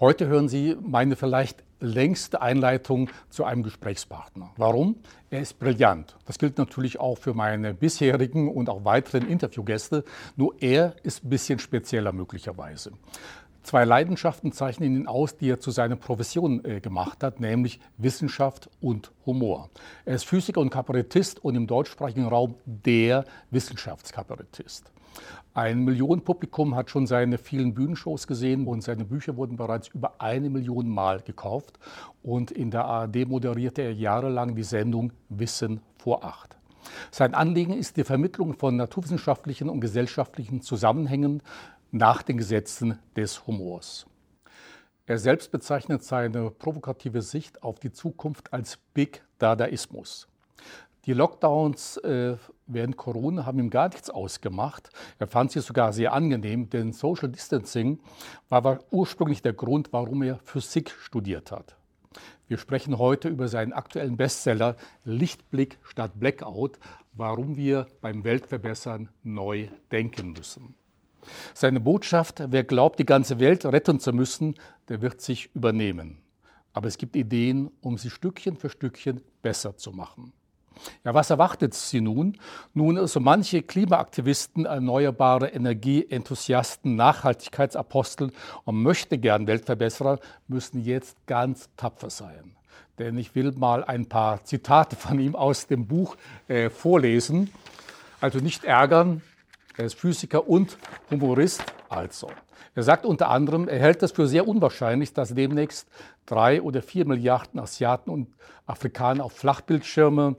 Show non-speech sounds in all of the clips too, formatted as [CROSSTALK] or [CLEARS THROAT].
Heute hören Sie meine vielleicht längste Einleitung zu einem Gesprächspartner. Warum? Er ist brillant. Das gilt natürlich auch für meine bisherigen und auch weiteren Interviewgäste. Nur er ist ein bisschen spezieller möglicherweise. Zwei Leidenschaften zeichnen ihn aus, die er zu seiner Profession äh, gemacht hat, nämlich Wissenschaft und Humor. Er ist Physiker und Kabarettist und im deutschsprachigen Raum der Wissenschaftskabarettist. Ein Millionenpublikum hat schon seine vielen Bühnenshows gesehen und seine Bücher wurden bereits über eine Million Mal gekauft. Und in der ARD moderierte er jahrelang die Sendung Wissen vor acht. Sein Anliegen ist die Vermittlung von naturwissenschaftlichen und gesellschaftlichen Zusammenhängen nach den Gesetzen des Humors. Er selbst bezeichnet seine provokative Sicht auf die Zukunft als Big Dadaismus. Die Lockdowns äh, während Corona haben ihm gar nichts ausgemacht. Er fand sie sogar sehr angenehm, denn Social Distancing war ursprünglich der Grund, warum er Physik studiert hat. Wir sprechen heute über seinen aktuellen Bestseller Lichtblick statt Blackout, warum wir beim Weltverbessern neu denken müssen. Seine Botschaft, wer glaubt, die ganze Welt retten zu müssen, der wird sich übernehmen. Aber es gibt Ideen, um sie Stückchen für Stückchen besser zu machen. Ja, was erwartet sie nun? Nun, so manche Klimaaktivisten, erneuerbare Energieenthusiasten, Nachhaltigkeitsapostel und möchte gern Weltverbesserer müssen jetzt ganz tapfer sein. Denn ich will mal ein paar Zitate von ihm aus dem Buch äh, vorlesen. Also nicht ärgern, er ist Physiker und Humorist also. Er sagt unter anderem, er hält es für sehr unwahrscheinlich, dass demnächst drei oder vier Milliarden Asiaten und Afrikaner auf Flachbildschirme,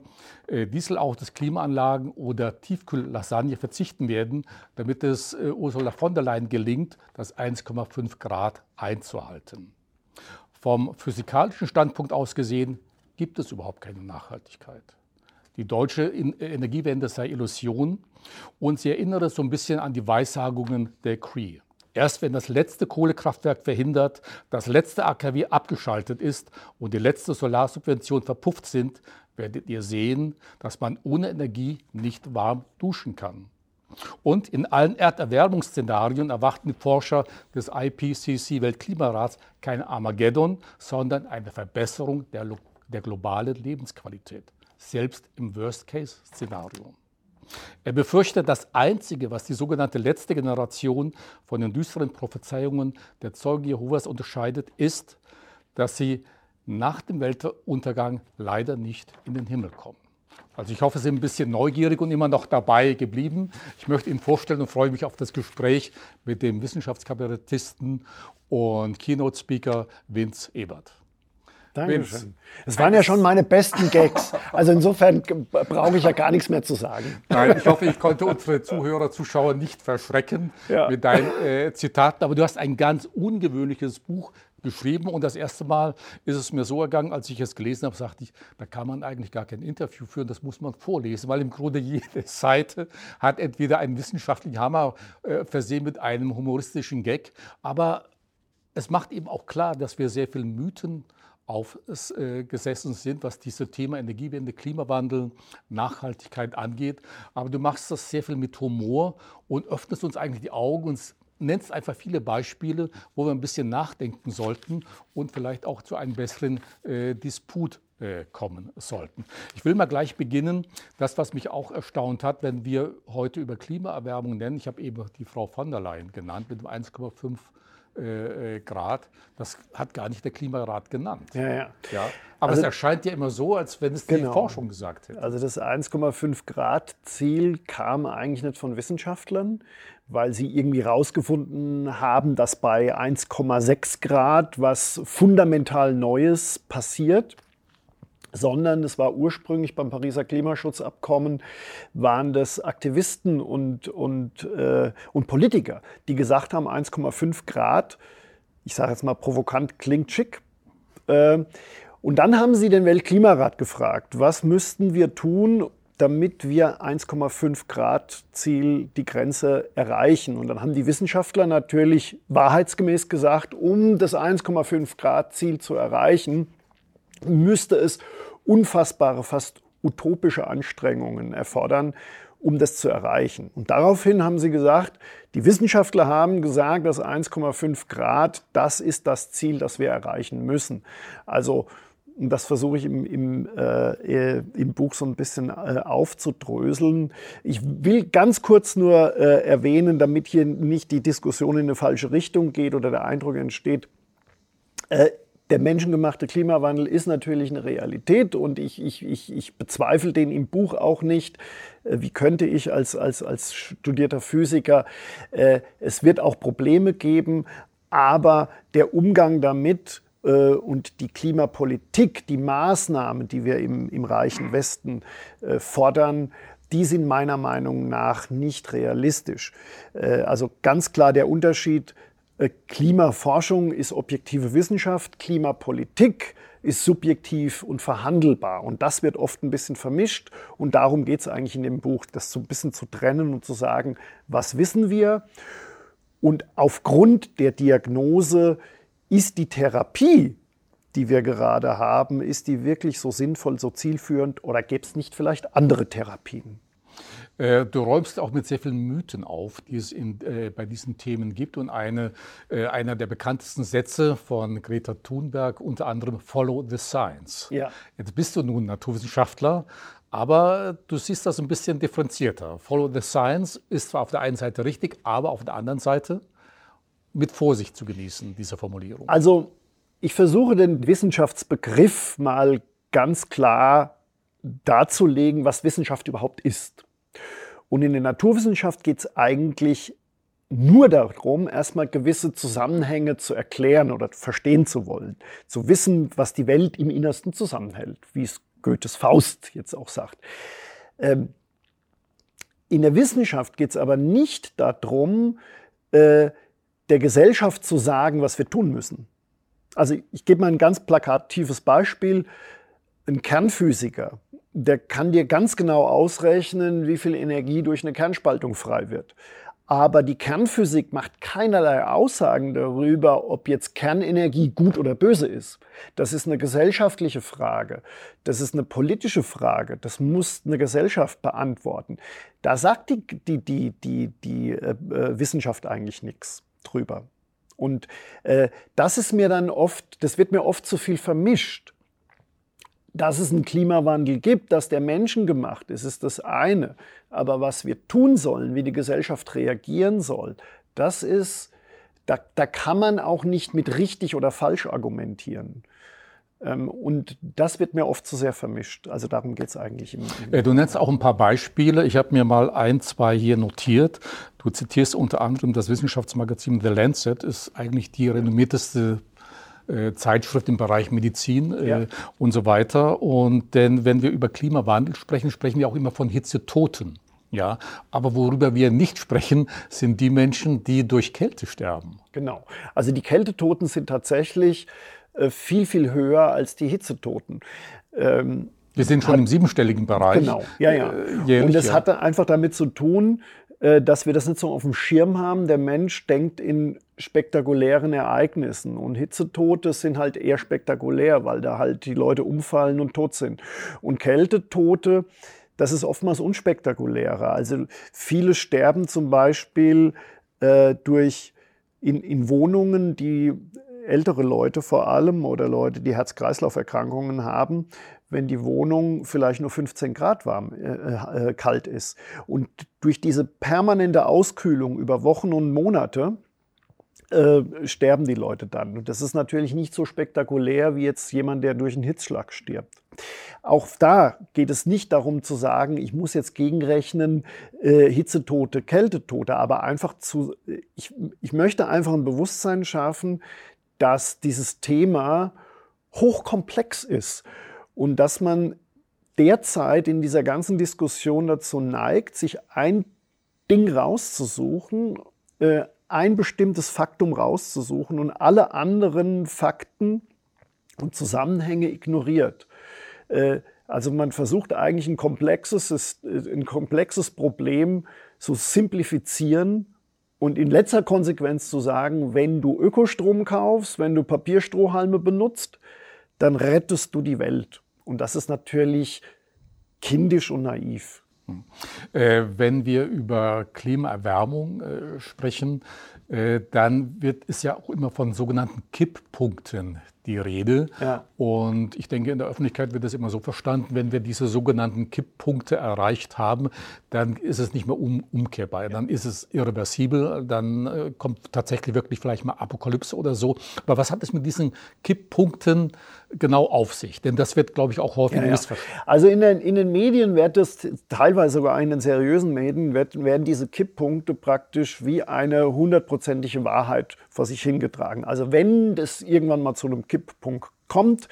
äh, Dieselautos, Klimaanlagen oder Tiefkühllasagne verzichten werden, damit es äh, Ursula von der Leyen gelingt, das 1,5 Grad einzuhalten. Vom physikalischen Standpunkt aus gesehen gibt es überhaupt keine Nachhaltigkeit. Die deutsche Energiewende sei Illusion und sie erinnere so ein bisschen an die Weissagungen der Cree. Erst wenn das letzte Kohlekraftwerk verhindert, das letzte AKW abgeschaltet ist und die letzte Solarsubvention verpufft sind, werdet ihr sehen, dass man ohne Energie nicht warm duschen kann. Und in allen Erderwärmungsszenarien erwarten die Forscher des IPCC Weltklimarats kein Armageddon, sondern eine Verbesserung der, der globalen Lebensqualität, selbst im Worst-Case-Szenario. Er befürchtet, das Einzige, was die sogenannte letzte Generation von den düsteren Prophezeiungen der Zeugen Jehovas unterscheidet, ist, dass sie nach dem Weltuntergang leider nicht in den Himmel kommen. Also ich hoffe, Sie sind ein bisschen neugierig und immer noch dabei geblieben. Ich möchte Ihnen vorstellen und freue mich auf das Gespräch mit dem Wissenschaftskabarettisten und Keynote-Speaker Vince Ebert. Dankeschön. Es waren ja schon meine besten Gags. Also insofern brauche ich ja gar nichts mehr zu sagen. Nein, ich hoffe, ich konnte unsere Zuhörer, Zuschauer nicht verschrecken ja. mit deinen äh, Zitaten. Aber du hast ein ganz ungewöhnliches Buch geschrieben. Und das erste Mal ist es mir so ergangen, als ich es gelesen habe, sagte ich, da kann man eigentlich gar kein Interview führen, das muss man vorlesen, weil im Grunde jede Seite hat entweder einen wissenschaftlichen Hammer äh, versehen mit einem humoristischen Gag, aber es macht eben auch klar, dass wir sehr viele Mythen aufgesessen sind, was dieses Thema Energiewende, Klimawandel, Nachhaltigkeit angeht. Aber du machst das sehr viel mit Humor und öffnest uns eigentlich die Augen und nennst einfach viele Beispiele, wo wir ein bisschen nachdenken sollten und vielleicht auch zu einem besseren äh, Disput äh, kommen sollten. Ich will mal gleich beginnen. Das, was mich auch erstaunt hat, wenn wir heute über Klimaerwärmung nennen, ich habe eben die Frau von der Leyen genannt mit dem 1,5 äh, äh, Grad. Das hat gar nicht der Klimarat genannt. Ja, ja. ja aber also, es erscheint ja immer so, als wenn es genau. die Forschung gesagt hätte. Also das 1,5 Grad Ziel kam eigentlich nicht von Wissenschaftlern, weil sie irgendwie herausgefunden haben, dass bei 1,6 Grad was fundamental Neues passiert sondern es war ursprünglich beim Pariser Klimaschutzabkommen, waren das Aktivisten und, und, äh, und Politiker, die gesagt haben, 1,5 Grad, ich sage jetzt mal provokant, klingt schick. Äh, und dann haben sie den Weltklimarat gefragt, was müssten wir tun, damit wir 1,5 Grad Ziel die Grenze erreichen. Und dann haben die Wissenschaftler natürlich wahrheitsgemäß gesagt, um das 1,5 Grad Ziel zu erreichen, müsste es unfassbare, fast utopische Anstrengungen erfordern. um das zu erreichen. Und daraufhin haben sie gesagt, die Wissenschaftler haben gesagt, dass 1,5 Grad, das ist das Ziel, das wir erreichen müssen. Also das versuche ich im, im, äh, im Buch so ein bisschen äh, aufzudröseln. Ich will ganz kurz nur äh, erwähnen, damit hier nicht die Diskussion in eine falsche Richtung geht oder der Eindruck entsteht, äh, der menschengemachte Klimawandel ist natürlich eine Realität und ich, ich, ich, ich bezweifle den im Buch auch nicht. Äh, wie könnte ich als, als, als studierter Physiker, äh, es wird auch Probleme geben, aber der Umgang damit äh, und die Klimapolitik, die Maßnahmen, die wir im, im reichen Westen fordern, die sind meiner Meinung nach nicht realistisch. Also ganz klar der Unterschied Klimaforschung ist objektive Wissenschaft, Klimapolitik ist subjektiv und verhandelbar. Und das wird oft ein bisschen vermischt. Und darum geht es eigentlich in dem Buch, das so ein bisschen zu trennen und zu sagen, was wissen wir? Und aufgrund der Diagnose ist die Therapie, die wir gerade haben, ist die wirklich so sinnvoll, so zielführend oder gäbe es nicht vielleicht andere Therapien? Äh, du räumst auch mit sehr vielen Mythen auf, die es in, äh, bei diesen Themen gibt. Und eine, äh, einer der bekanntesten Sätze von Greta Thunberg unter anderem Follow the Science. Ja. Jetzt bist du nun Naturwissenschaftler, aber du siehst das ein bisschen differenzierter. Follow the Science ist zwar auf der einen Seite richtig, aber auf der anderen Seite mit Vorsicht zu genießen, diese Formulierung. Also ich versuche den Wissenschaftsbegriff mal ganz klar darzulegen, was Wissenschaft überhaupt ist. Und in der Naturwissenschaft geht es eigentlich nur darum, erstmal gewisse Zusammenhänge zu erklären oder verstehen zu wollen, zu wissen, was die Welt im Innersten zusammenhält, wie es Goethes Faust jetzt auch sagt. Ähm, in der Wissenschaft geht es aber nicht darum, äh, der Gesellschaft zu sagen, was wir tun müssen. Also ich gebe mal ein ganz plakatives Beispiel. Ein Kernphysiker der kann dir ganz genau ausrechnen, wie viel Energie durch eine Kernspaltung frei wird. Aber die Kernphysik macht keinerlei Aussagen darüber, ob jetzt Kernenergie gut oder böse ist. Das ist eine gesellschaftliche Frage. Das ist eine politische Frage. Das muss eine Gesellschaft beantworten. Da sagt die, die, die, die, die äh, Wissenschaft eigentlich nichts drüber. Und äh, das ist mir dann oft, das wird mir oft zu viel vermischt dass es einen Klimawandel gibt, dass der menschengemacht ist, ist das eine. Aber was wir tun sollen, wie die Gesellschaft reagieren soll, das ist, da, da kann man auch nicht mit richtig oder falsch argumentieren. Ähm, und das wird mir oft zu sehr vermischt. Also darum geht es eigentlich. Im, im äh, du nennst auch ein paar Beispiele. Ich habe mir mal ein, zwei hier notiert. Du zitierst unter anderem das Wissenschaftsmagazin The Lancet, ist eigentlich die renommierteste Zeitschrift im Bereich Medizin äh, ja. und so weiter. Und denn wenn wir über Klimawandel sprechen, sprechen wir auch immer von Hitzetoten. Ja, aber worüber wir nicht sprechen, sind die Menschen, die durch Kälte sterben. Genau. Also die Kältetoten sind tatsächlich äh, viel, viel höher als die Hitzetoten. Ähm, wir sind schon hat, im siebenstelligen Bereich. Genau, ja, ja. Äh, jährlich, und das hat einfach damit zu tun, äh, dass wir das nicht so auf dem Schirm haben. Der Mensch denkt in spektakulären Ereignissen und Hitzetote sind halt eher spektakulär, weil da halt die Leute umfallen und tot sind. Und Kältetote, das ist oftmals unspektakulärer. Also viele sterben zum Beispiel äh, durch in, in Wohnungen, die ältere Leute vor allem oder Leute, die Herz-Kreislauf-Erkrankungen haben, wenn die Wohnung vielleicht nur 15 Grad warm, äh, äh, kalt ist. Und durch diese permanente Auskühlung über Wochen und Monate äh, sterben die Leute dann. Und das ist natürlich nicht so spektakulär wie jetzt jemand, der durch einen Hitzschlag stirbt. Auch da geht es nicht darum zu sagen, ich muss jetzt gegenrechnen, äh, Hitzetote, Kältetote, aber einfach zu, ich, ich möchte einfach ein Bewusstsein schaffen, dass dieses Thema hochkomplex ist und dass man derzeit in dieser ganzen Diskussion dazu neigt, sich ein Ding rauszusuchen, äh, ein bestimmtes Faktum rauszusuchen und alle anderen Fakten und Zusammenhänge ignoriert. Äh, also man versucht eigentlich ein komplexes, äh, ein komplexes Problem zu simplifizieren und in letzter Konsequenz zu sagen, wenn du Ökostrom kaufst, wenn du Papierstrohhalme benutzt, dann rettest du die Welt. Und das ist natürlich kindisch und naiv. Hm. Äh, wenn wir über Klimaerwärmung äh, sprechen, äh, dann wird es ja auch immer von sogenannten Kipppunkten die Rede. Ja. Und ich denke, in der Öffentlichkeit wird das immer so verstanden, wenn wir diese sogenannten Kipppunkte erreicht haben, dann ist es nicht mehr um, umkehrbar. Dann ist es irreversibel, dann äh, kommt tatsächlich wirklich vielleicht mal Apokalypse oder so. Aber was hat es mit diesen Kipppunkten genau auf sich? Denn das wird, glaube ich, auch häufig ja, missverstanden. Also in den, in den Medien wird das, teilweise sogar in den seriösen Medien, wird, werden diese Kipppunkte praktisch wie eine hundertprozentige Wahrheit vor sich hingetragen. Also wenn das irgendwann mal zu einem Kipppunkt kommt,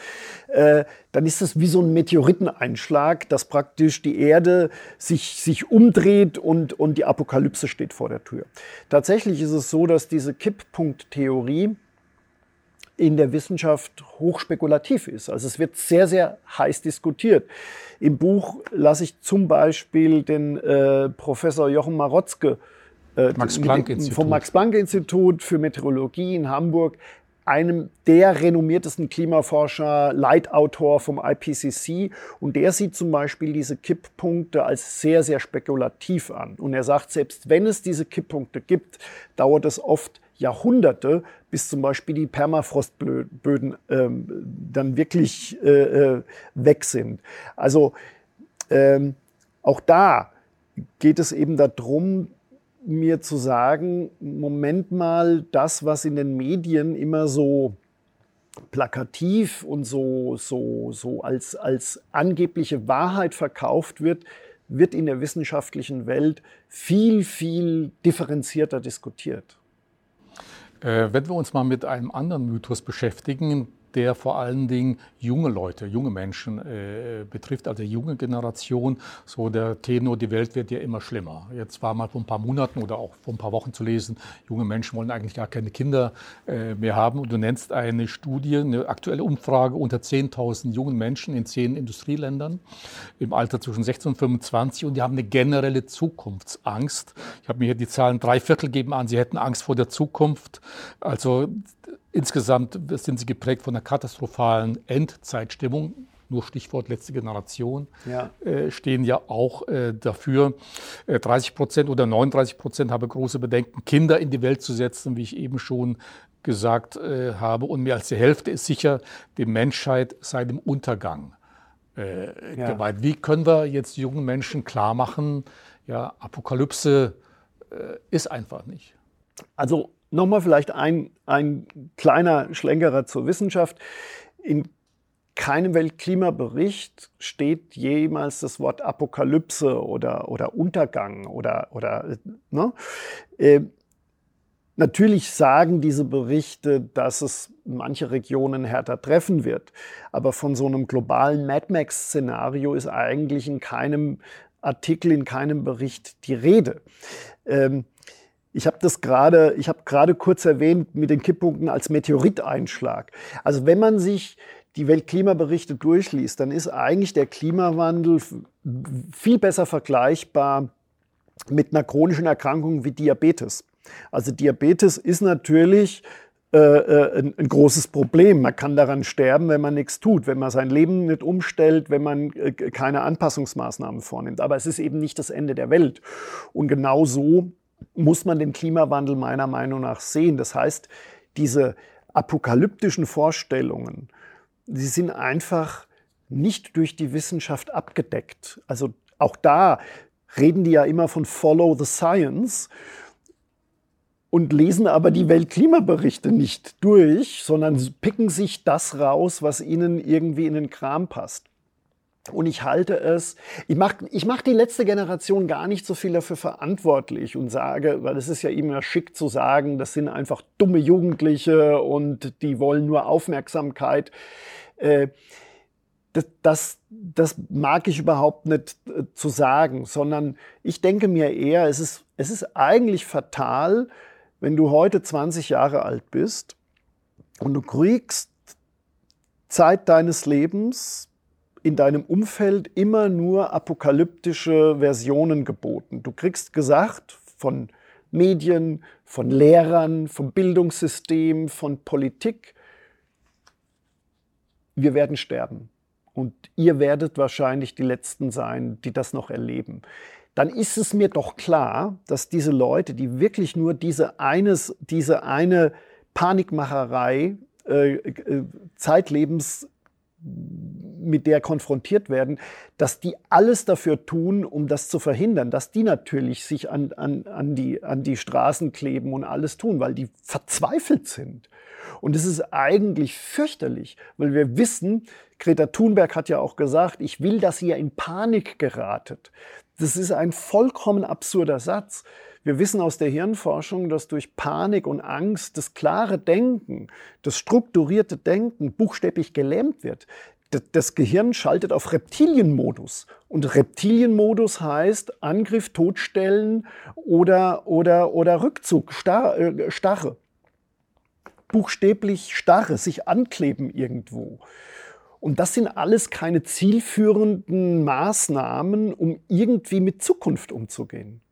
dann ist es wie so ein Meteoriteneinschlag, dass praktisch die Erde sich, sich umdreht und, und die Apokalypse steht vor der Tür. Tatsächlich ist es so, dass diese Kipppunkttheorie in der Wissenschaft hochspekulativ ist. Also es wird sehr, sehr heiß diskutiert. Im Buch lasse ich zum Beispiel den äh, Professor Jochen Marotzke äh, Max vom Max-Planck-Institut für Meteorologie in Hamburg einem der renommiertesten Klimaforscher, Leitautor vom IPCC. Und der sieht zum Beispiel diese Kipppunkte als sehr, sehr spekulativ an. Und er sagt, selbst wenn es diese Kipppunkte gibt, dauert es oft Jahrhunderte, bis zum Beispiel die Permafrostböden ähm, dann wirklich äh, äh, weg sind. Also ähm, auch da geht es eben darum, mir zu sagen, Moment mal, das, was in den Medien immer so plakativ und so, so, so als, als angebliche Wahrheit verkauft wird, wird in der wissenschaftlichen Welt viel, viel differenzierter diskutiert. Äh, wenn wir uns mal mit einem anderen Mythos beschäftigen, der vor allen Dingen junge Leute, junge Menschen äh, betrifft, also junge Generation. So der Tenor, die Welt wird ja immer schlimmer. Jetzt war mal vor ein paar Monaten oder auch vor ein paar Wochen zu lesen, junge Menschen wollen eigentlich gar keine Kinder äh, mehr haben. Und du nennst eine Studie, eine aktuelle Umfrage unter 10.000 jungen Menschen in zehn Industrieländern im Alter zwischen 16 und 25 und die haben eine generelle Zukunftsangst. Ich habe mir hier die Zahlen, drei Viertel geben an, sie hätten Angst vor der Zukunft. Also Insgesamt sind sie geprägt von einer katastrophalen Endzeitstimmung. Nur Stichwort letzte Generation ja. Äh, stehen ja auch äh, dafür. Äh, 30 Prozent oder 39 Prozent haben große Bedenken, Kinder in die Welt zu setzen, wie ich eben schon gesagt äh, habe. Und mehr als die Hälfte ist sicher, die Menschheit sei dem Untergang äh, ja. geweiht. Wie können wir jetzt jungen Menschen klar machen, ja, Apokalypse äh, ist einfach nicht? Also Nochmal vielleicht ein, ein kleiner Schlenkerer zur Wissenschaft. In keinem Weltklimabericht steht jemals das Wort Apokalypse oder, oder Untergang oder, oder ne? Äh, natürlich sagen diese Berichte, dass es manche Regionen härter treffen wird. Aber von so einem globalen Mad Max-Szenario ist eigentlich in keinem Artikel, in keinem Bericht die Rede. Ähm, ich habe das gerade, ich habe gerade kurz erwähnt mit den Kipppunkten als Meteoriteinschlag. Also wenn man sich die Weltklimaberichte durchliest, dann ist eigentlich der Klimawandel viel besser vergleichbar mit einer chronischen Erkrankung wie Diabetes. Also Diabetes ist natürlich äh, äh, ein, ein, großes Problem. Man kann daran sterben, wenn man nichts tut, wenn man sein Leben nicht umstellt, wenn man äh, keine Anpassungsmaßnahmen vornimmt. Aber es ist eben nicht das Ende der Welt. Und genau so muss man den Klimawandel meiner Meinung nach sehen. Das heißt, diese apokalyptischen Vorstellungen, sie sind einfach nicht durch die Wissenschaft abgedeckt. Also auch da reden die ja immer von Follow the Science und lesen aber die Weltklimaberichte nicht durch, sondern picken sich das raus, was ihnen irgendwie in den Kram passt. Und ich halte es, ich mache ich mach die letzte Generation gar nicht so viel dafür verantwortlich und sage, weil es ist ja immer schick zu sagen, das sind einfach dumme Jugendliche und die wollen nur Aufmerksamkeit. Äh, das, das, das mag ich überhaupt nicht äh, zu sagen, sondern ich denke mir eher, es ist, es ist eigentlich fatal, wenn du heute 20 Jahre alt bist und du kriegst Zeit deines Lebens in deinem Umfeld immer nur apokalyptische Versionen geboten. Du kriegst gesagt von Medien, von Lehrern, vom Bildungssystem, von Politik, wir werden sterben. und ihr werdet wahrscheinlich die Letzten sein, die das noch erleben, dann ist es mir doch klar, dass diese Leute, die wirklich nur diese, eines, diese eine Panikmacherei äh, äh, Zeitlebens mit der konfrontiert werden, dass die alles dafür tun, um das zu verhindern, dass die natürlich sich an, an, an, die, an die Straßen kleben und alles tun, weil die verzweifelt sind. Und es ist eigentlich fürchterlich, weil wir wissen, Greta Thunberg hat ja auch gesagt, ich will, dass ihr in Panik geratet. Das ist ein vollkommen absurder Satz. Wir wissen aus der Hirnforschung, dass durch Panik und Angst das klare Denken, das strukturierte Denken buchstäblich gelähmt wird. Das Gehirn schaltet auf Reptilienmodus. Und Reptilienmodus heißt Angriff, Todstellen oder, oder, oder Rückzug, äh, Starre. Buchstäblich Starre, sich ankleben irgendwo. Und das sind alles keine zielführenden Maßnahmen, um irgendwie mit Zukunft umzugehen.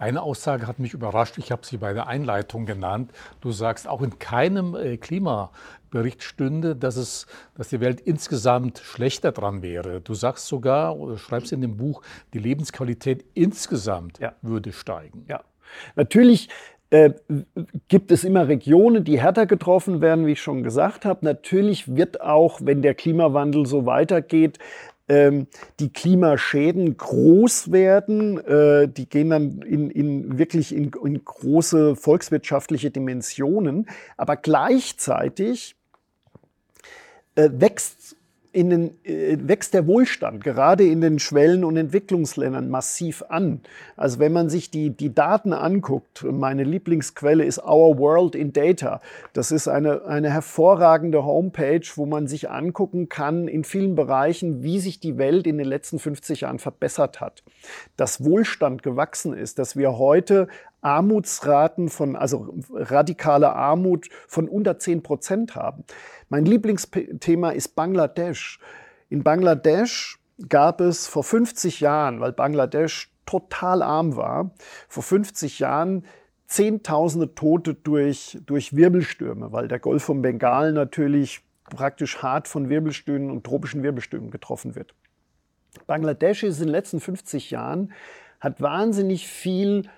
Eine Aussage hat mich überrascht, ich habe sie bei der Einleitung genannt. Du sagst, auch in keinem äh, Klimabericht stünde, dass, es, dass die Welt insgesamt schlechter dran wäre. Du sagst sogar, oder schreibst in dem Buch, die Lebensqualität insgesamt ja. würde steigen. Ja, natürlich äh, gibt es immer Regionen, die härter getroffen werden, wie ich schon gesagt habe. Natürlich wird auch, wenn der Klimawandel so weitergeht, ähm, die Klimaschäden groß werden. Äh, die gehen dann in, in wirklich in, in große volkswirtschaftliche Dimensionen. Aber gleichzeitig äh, wächst in den, äh, wächst der Wohlstand, gerade in den Schwellen- und Entwicklungsländern, massiv an. Also wenn man sich die, die Daten anguckt, meine Lieblingsquelle ist Our World in Data. Das ist eine, eine hervorragende Homepage, wo man sich angucken kann in vielen Bereichen, wie sich die Welt in den letzten 50 Jahren verbessert hat. Dass Wohlstand gewachsen ist, dass wir heute Armutsraten von, also radikale Armut von unter 10 Prozent haben. Mein Lieblingsthema ist Bangladesch. In Bangladesch gab es vor 50 Jahren, weil Bangladesch total arm war, vor 50 Jahren Zehntausende Tote durch, durch Wirbelstürme, weil der Golf von Bengal natürlich praktisch hart von Wirbelstürmen und tropischen Wirbelstürmen getroffen wird. Bangladesch ist in den letzten 50 Jahren, hat wahnsinnig viel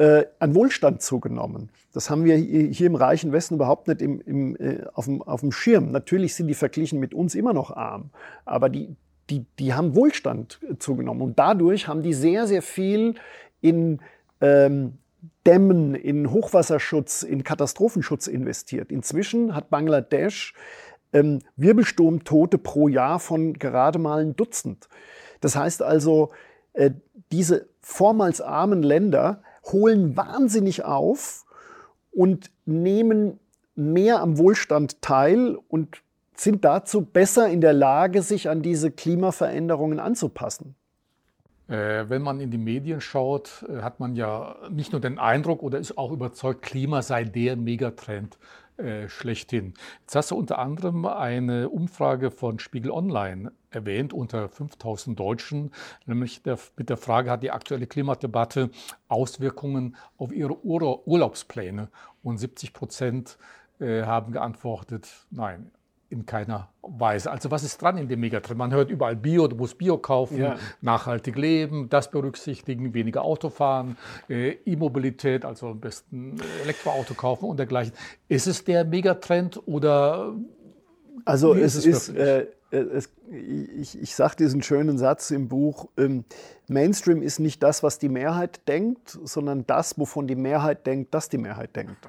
äh, an Wohlstand zugenommen. Das haben wir hier im reichen Westen überhaupt nicht im, im, äh, auf, dem, auf dem Schirm. Natürlich sind die verglichen mit uns immer noch arm, aber die, die, die haben Wohlstand zugenommen. Und dadurch haben die sehr, sehr viel in ähm, Dämmen, in Hochwasserschutz, in Katastrophenschutz investiert. Inzwischen hat Bangladesch ähm, Wirbelsturmtote pro Jahr von gerade mal ein Dutzend. Das heißt also, äh, diese vormals armen Länder holen wahnsinnig auf und nehmen mehr am Wohlstand teil und sind dazu besser in der Lage, sich an diese Klimaveränderungen anzupassen. Äh, wenn man in die Medien schaut, äh, hat man ja nicht nur den Eindruck oder ist auch überzeugt, Klima sei der Megatrend äh, schlechthin. Jetzt hast du unter anderem eine Umfrage von Spiegel Online erwähnt unter 5000 Deutschen, nämlich der, mit der Frage, hat die aktuelle Klimadebatte Auswirkungen auf ihre Ur Urlaubspläne? Und 70 Prozent äh, haben geantwortet, nein, in keiner Weise. Also was ist dran in dem Megatrend? Man hört überall Bio, du musst Bio kaufen, ja. nachhaltig leben, das berücksichtigen, weniger Auto fahren, äh, E-Mobilität, also am besten Elektroauto kaufen und dergleichen. Ist es der Megatrend oder? Also es ist, es, äh, es, ich, ich sage diesen schönen Satz im Buch, ähm, Mainstream ist nicht das, was die Mehrheit denkt, sondern das, wovon die Mehrheit denkt, dass die Mehrheit denkt.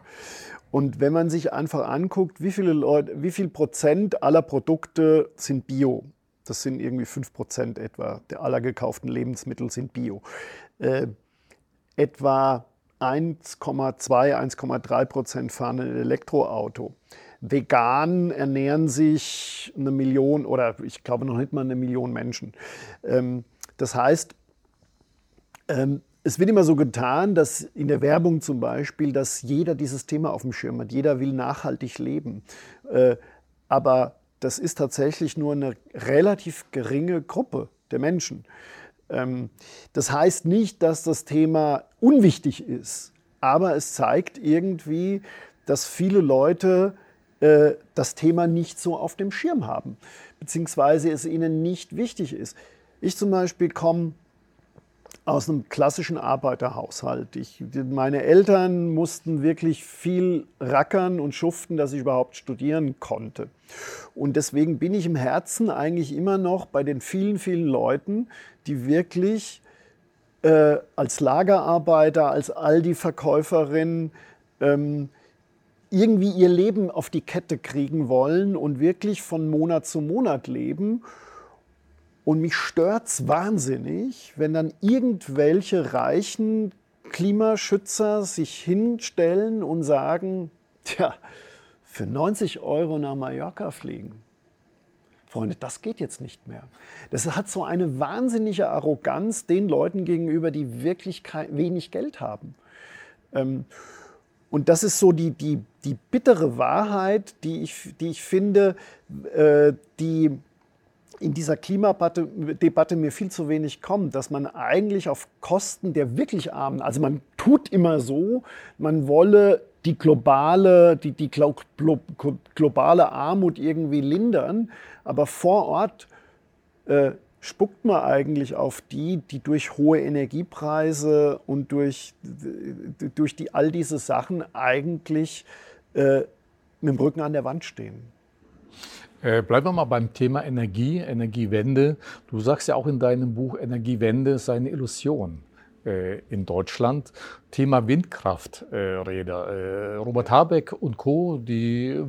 Und wenn man sich einfach anguckt, wie viele Leute, wie viel Prozent aller Produkte sind Bio? Das sind irgendwie 5 Prozent etwa der aller gekauften Lebensmittel sind Bio. Äh, etwa 1,2, 1,3 Prozent fahren ein Elektroauto. Vegan ernähren sich eine Million oder ich glaube noch nicht mal eine Million Menschen. Ähm, das heißt, ähm, es wird immer so getan, dass in der Werbung zum Beispiel, dass jeder dieses Thema auf dem Schirm hat. Jeder will nachhaltig leben. Äh, aber das ist tatsächlich nur eine relativ geringe Gruppe der Menschen. Ähm, das heißt nicht, dass das Thema unwichtig ist, aber es zeigt irgendwie, dass viele Leute äh, das Thema nicht so auf dem Schirm haben, beziehungsweise es ihnen nicht wichtig ist. Ich zum Beispiel komme aus einem klassischen Arbeiterhaushalt. Ich, meine Eltern mussten wirklich viel rackern und schuften, dass ich überhaupt studieren konnte. Und deswegen bin ich im Herzen eigentlich immer noch bei den vielen, vielen Leuten, die wirklich äh, als Lagerarbeiter, als Aldi-Verkäuferin ähm, irgendwie ihr Leben auf die Kette kriegen wollen und wirklich von Monat zu Monat leben und mich stört es wahnsinnig, wenn dann irgendwelche reichen Klimaschützer sich hinstellen und sagen, tja, für 90 Euro nach Mallorca fliegen. Freunde, das geht jetzt nicht mehr. Das hat so eine wahnsinnige Arroganz den Leuten gegenüber, die wirklich wenig Geld haben. Ähm, und das ist so die, die, die bittere Wahrheit, die ich, die ich finde, äh, die in dieser Klimadebatte mir viel zu wenig kommt, dass man eigentlich auf Kosten der wirklich Armen, also man tut immer so, man wolle die globale, die, die globale Armut irgendwie lindern, aber vor Ort äh, spuckt man eigentlich auf die, die durch hohe Energiepreise und durch, durch die, all diese Sachen eigentlich äh, mit dem Rücken an der Wand stehen. Äh, bleiben wir mal beim Thema Energie, Energiewende. Du sagst ja auch in deinem Buch, Energiewende sei eine Illusion äh, in Deutschland. Thema Windkrafträder. Äh, Robert Habeck und Co., die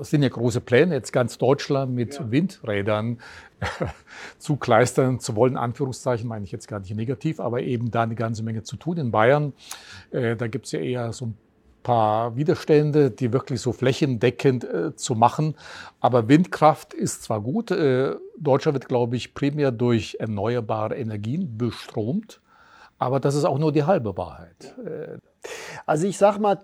sind ja große Pläne, jetzt ganz Deutschland mit ja. Windrädern [LAUGHS] zukleistern zu wollen. Anführungszeichen meine ich jetzt gar nicht negativ, aber eben da eine ganze Menge zu tun. In Bayern, da gibt es ja eher so ein paar Widerstände, die wirklich so flächendeckend äh, zu machen. Aber Windkraft ist zwar gut, äh, Deutschland wird, glaube ich, primär durch erneuerbare Energien bestromt, aber das ist auch nur die halbe Wahrheit. Äh, also ich sage mal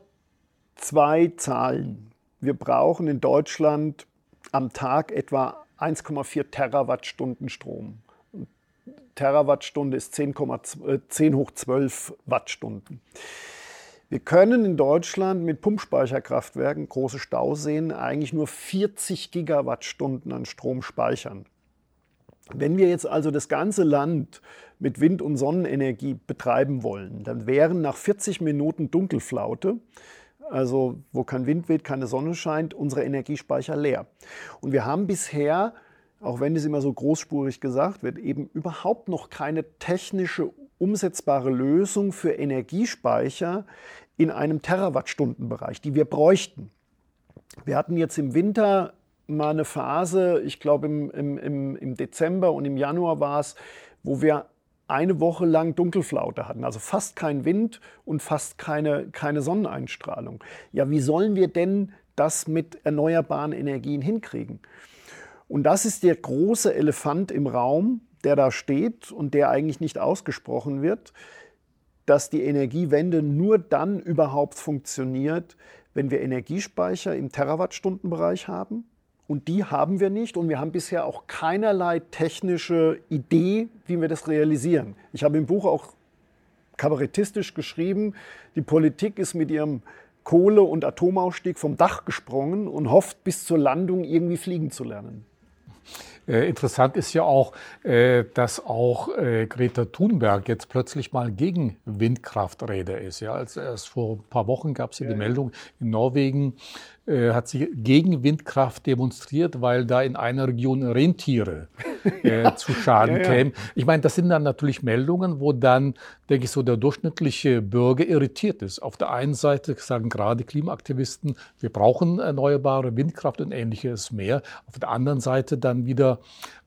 zwei Zahlen. Wir brauchen in Deutschland am Tag etwa 1,4 Terawattstunden Strom. Terawattstunde ist 10, 10 hoch 12 Wattstunden. Wir können in Deutschland mit Pumpspeicherkraftwerken, große Stauseen, eigentlich nur 40 Gigawattstunden an Strom speichern. Wenn wir jetzt also das ganze Land mit Wind- und Sonnenenergie betreiben wollen, dann wären nach 40 Minuten Dunkelflaute, also wo kein Wind weht, keine Sonne scheint, unsere Energiespeicher leer. Und wir haben bisher, auch wenn es immer so großspurig gesagt wird, eben überhaupt noch keine technische umsetzbare Lösung für Energiespeicher in einem Terawattstundenbereich, die wir bräuchten. Wir hatten jetzt im Winter mal eine Phase, ich glaube im, im, im Dezember und im Januar war es, wo wir eine Woche lang Dunkelflaute hatten, also fast kein Wind und fast keine, keine Sonneneinstrahlung. Ja, wie sollen wir denn das mit erneuerbaren Energien hinkriegen? Und das ist der große Elefant im Raum, der da steht und der eigentlich nicht ausgesprochen wird dass die Energiewende nur dann überhaupt funktioniert, wenn wir Energiespeicher im Terawattstundenbereich haben. Und die haben wir nicht und wir haben bisher auch keinerlei technische Idee, wie wir das realisieren. Ich habe im Buch auch kabarettistisch geschrieben, die Politik ist mit ihrem Kohle- und Atomausstieg vom Dach gesprungen und hofft bis zur Landung irgendwie fliegen zu lernen. Äh, interessant ist ja auch, äh, dass auch äh, Greta Thunberg jetzt plötzlich mal gegen Windkrafträder ist. Ja, als erst vor ein paar Wochen gab es ja die Meldung in Norwegen, hat sie gegen Windkraft demonstriert, weil da in einer Region Rentiere äh, [LAUGHS] zu Schaden ja, ja. kämen. Ich meine, das sind dann natürlich Meldungen, wo dann, denke ich, so der durchschnittliche Bürger irritiert ist. Auf der einen Seite sagen gerade Klimaaktivisten, wir brauchen erneuerbare Windkraft und ähnliches mehr. Auf der anderen Seite dann wieder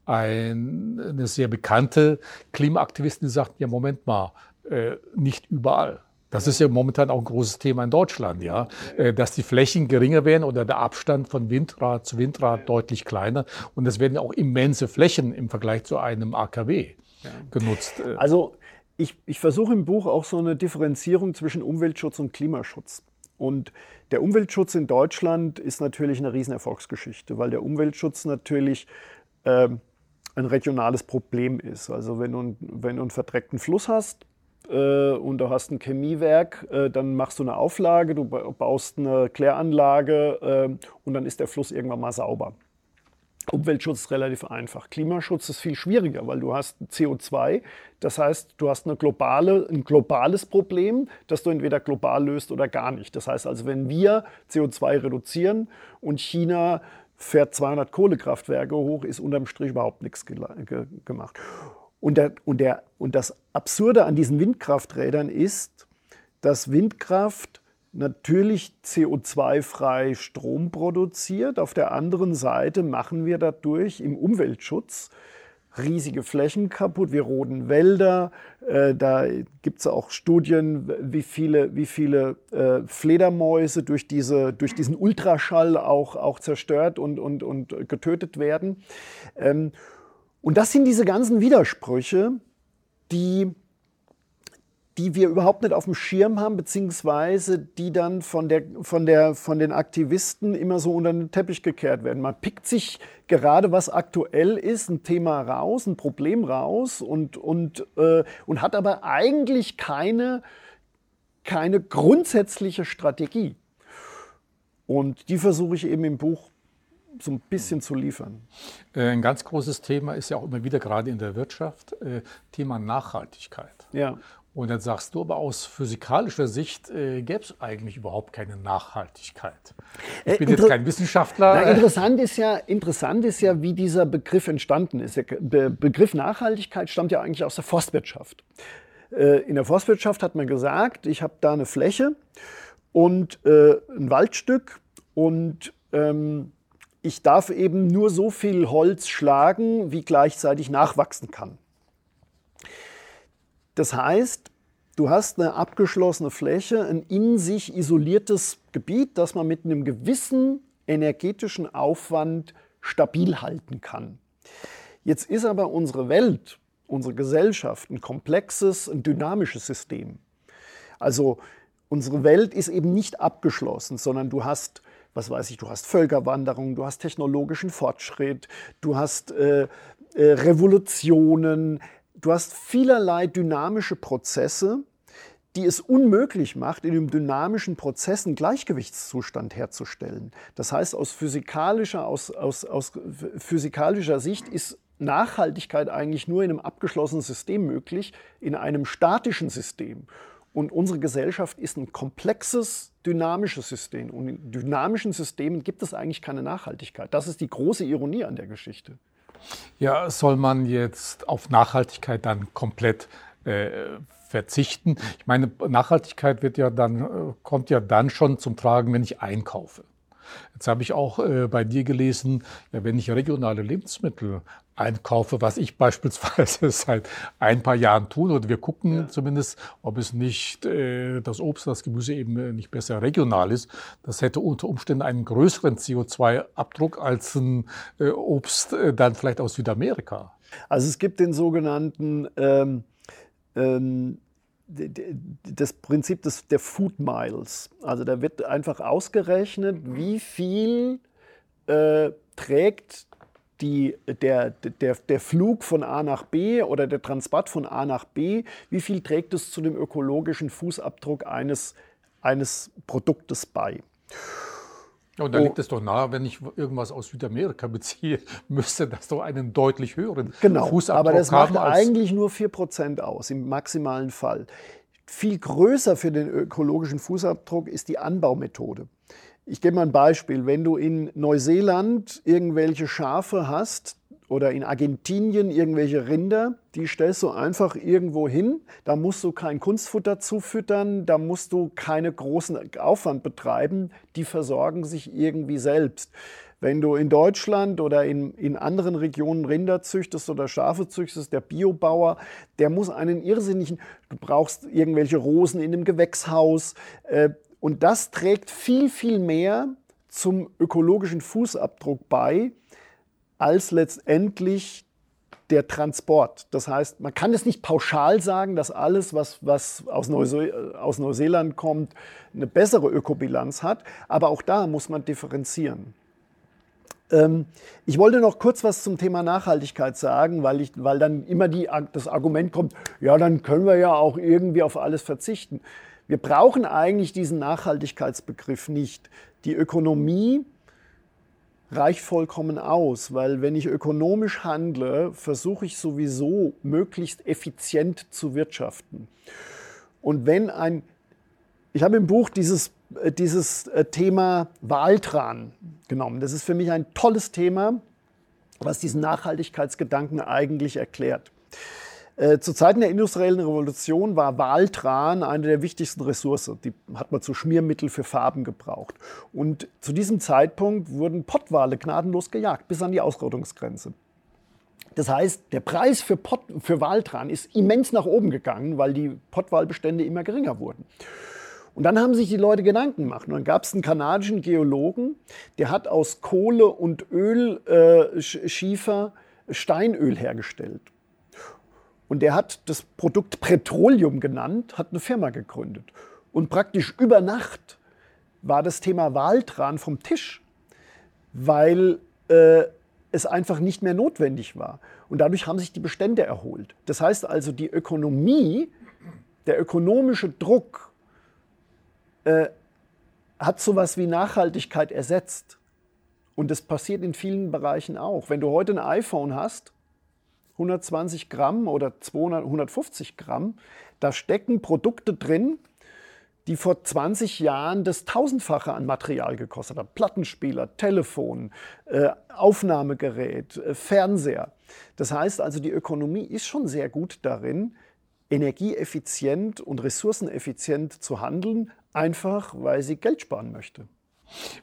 ein, eine sehr bekannte Klimaaktivistin, die sagt, ja, Moment mal, äh, nicht überall. Das ist ja momentan auch ein großes Thema in Deutschland, ja, äh, dass die Flächen geringer werden oder der Abstand von Windrad zu Windrad deutlich kleiner und es werden ja auch immense Flächen im Vergleich zu einem AKW genutzt. Äh. Also ich, ich versuche im Buch auch so eine Differenzierung zwischen Umweltschutz und Klimaschutz. Und der Umweltschutz in Deutschland ist natürlich eine Riesenerfolgsgeschichte, weil der Umweltschutz natürlich äh, ein regionales Problem ist. Also wenn du, wenn du einen verdreckten Fluss hast, und du hast ein Chemiewerk, äh, dann machst du eine Auflage, du baust eine Kläranlage äh, und dann ist der Fluss irgendwann mal sauber. Umweltschutz ist relativ einfach. Klimaschutz ist viel schwieriger, weil du hast CO2. Das heißt, du hast eine globale, ein globales Problem, das du entweder global löst oder gar nicht. Das heißt also, wenn wir CO2 reduzieren und China fährt 200 Kohlekraftwerke hoch, ist unterm Strich überhaupt nichts gemacht. Und, der, und, der, und das Absurde an diesen Windkrafträdern ist, dass Windkraft natürlich CO2-frei Strom produziert. Auf der anderen Seite machen wir dadurch im Umweltschutz riesige Flächen kaputt. Wir roden Wälder. Äh, da gibt es auch Studien, wie viele, wie viele äh, Fledermäuse durch, diese, durch diesen Ultraschall auch, auch zerstört und, und, und getötet werden. Ähm, und das sind diese ganzen Widersprüche, die die wir überhaupt nicht auf dem Schirm haben, beziehungsweise die dann von, der, von, der, von den Aktivisten immer so unter den Teppich gekehrt werden. Man pickt sich gerade, was aktuell ist, ein Thema raus, ein Problem raus und, und, äh, und hat aber eigentlich keine, keine grundsätzliche Strategie. Und die versuche ich eben im Buch so ein bisschen zu liefern. Äh, ein ganz großes Thema ist ja auch immer wieder gerade in der Wirtschaft, äh, Thema Nachhaltigkeit. Ja. Und dann sagst du aber aus physikalischer Sicht äh, gäbe es eigentlich überhaupt keine Nachhaltigkeit. Ich äh, bin jetzt kein Wissenschaftler. Na, interessant, ist ja, interessant ist ja, wie dieser Begriff entstanden ist. Der Be Begriff Nachhaltigkeit stammt ja eigentlich aus der Forstwirtschaft. Äh, in der Forstwirtschaft hat man gesagt, ich habe da eine Fläche und äh, ein Waldstück und ähm, ich darf eben nur so viel Holz schlagen, wie gleichzeitig nachwachsen kann. Das heißt, du hast eine abgeschlossene Fläche, ein in sich isoliertes Gebiet, das man mit einem gewissen energetischen Aufwand stabil halten kann. Jetzt ist aber unsere Welt, unsere Gesellschaft ein komplexes, ein dynamisches System. Also unsere Welt ist eben nicht abgeschlossen, sondern du hast, was weiß ich, du hast Völkerwanderung, du hast technologischen Fortschritt, du hast äh, äh, Revolutionen, du hast vielerlei dynamische Prozesse, die es unmöglich macht, in einem dynamischen Prozess einen Gleichgewichtszustand herzustellen. Das heißt, aus physikalischer, aus, aus, aus physikalischer Sicht ist Nachhaltigkeit eigentlich nur in einem abgeschlossenen System möglich, in einem statischen System. Und unsere Gesellschaft ist ein komplexes, dynamisches System. Und in dynamischen Systemen gibt es eigentlich keine Nachhaltigkeit. Das ist die große Ironie an der Geschichte. Ja, soll man jetzt auf Nachhaltigkeit dann komplett äh, verzichten? Ich meine, Nachhaltigkeit wird ja dann, äh, kommt ja dann schon zum Tragen, wenn ich einkaufe. Jetzt habe ich auch äh, bei dir gelesen, wenn ich regionale Lebensmittel einkaufe, was ich [LAUGHS] beispielsweise seit ein paar Jahren tue, oder wir gucken ja. zumindest, ob es nicht äh, das Obst, das Gemüse eben äh, nicht besser regional ist. Das hätte unter Umständen einen größeren CO2-Abdruck als ein äh, Obst äh, dann vielleicht aus Südamerika. Also es gibt den sogenannten ähm, ähm, das Prinzip des, der Food Miles. Also da wird einfach ausgerechnet, wie viel äh, trägt die, der, der, der Flug von A nach B oder der Transport von A nach B, wie viel trägt es zu dem ökologischen Fußabdruck eines, eines Produktes bei. Ja, und da oh. liegt es doch nahe, wenn ich irgendwas aus Südamerika [LAUGHS] beziehe, müsste das doch einen deutlich höheren genau, Fußabdruck haben. Aber das macht eigentlich nur 4% aus, im maximalen Fall. Viel größer für den ökologischen Fußabdruck ist die Anbaumethode. Ich gebe mal ein Beispiel. Wenn du in Neuseeland irgendwelche Schafe hast oder in Argentinien irgendwelche Rinder, die stellst du einfach irgendwo hin. Da musst du kein Kunstfutter zufüttern, da musst du keinen großen Aufwand betreiben. Die versorgen sich irgendwie selbst. Wenn du in Deutschland oder in, in anderen Regionen Rinder züchtest oder Schafe züchtest, der Biobauer, der muss einen irrsinnigen, du brauchst irgendwelche Rosen in dem Gewächshaus. Äh, und das trägt viel, viel mehr zum ökologischen Fußabdruck bei, als letztendlich der Transport. Das heißt, man kann es nicht pauschal sagen, dass alles, was, was aus, Neuse aus Neuseeland kommt, eine bessere Ökobilanz hat. Aber auch da muss man differenzieren. Ähm, ich wollte noch kurz was zum Thema Nachhaltigkeit sagen, weil, ich, weil dann immer die, das Argument kommt, ja, dann können wir ja auch irgendwie auf alles verzichten. Wir brauchen eigentlich diesen Nachhaltigkeitsbegriff nicht. Die Ökonomie reicht vollkommen aus, weil wenn ich ökonomisch handle, versuche ich sowieso möglichst effizient zu wirtschaften. Und wenn ein, ich habe im Buch dieses, äh, dieses äh, Thema Waltran genommen. Das ist für mich ein tolles Thema, was diesen Nachhaltigkeitsgedanken eigentlich erklärt. Äh, zu Zeiten der industriellen Revolution war Waltran eine der wichtigsten Ressourcen. Die hat man zu Schmiermittel für Farben gebraucht. Und zu diesem Zeitpunkt wurden Pottwale gnadenlos gejagt, bis an die Ausrottungsgrenze. Das heißt, der Preis für, Pott, für Waltran ist immens nach oben gegangen, weil die Pottwalbestände immer geringer wurden. Und dann haben sich die Leute Gedanken gemacht. Und dann gab es einen kanadischen Geologen, der hat aus Kohle und Ölschiefer äh, Steinöl hergestellt. Und der hat das Produkt Petroleum genannt, hat eine Firma gegründet. Und praktisch über Nacht war das Thema Waltran vom Tisch, weil äh, es einfach nicht mehr notwendig war. Und dadurch haben sich die Bestände erholt. Das heißt also, die Ökonomie, der ökonomische Druck äh, hat sowas wie Nachhaltigkeit ersetzt. Und das passiert in vielen Bereichen auch. Wenn du heute ein iPhone hast, 120 Gramm oder 200, 150 Gramm. Da stecken Produkte drin, die vor 20 Jahren das Tausendfache an Material gekostet haben. Plattenspieler, Telefon, äh, Aufnahmegerät, äh, Fernseher. Das heißt also, die Ökonomie ist schon sehr gut darin, energieeffizient und ressourceneffizient zu handeln, einfach weil sie Geld sparen möchte.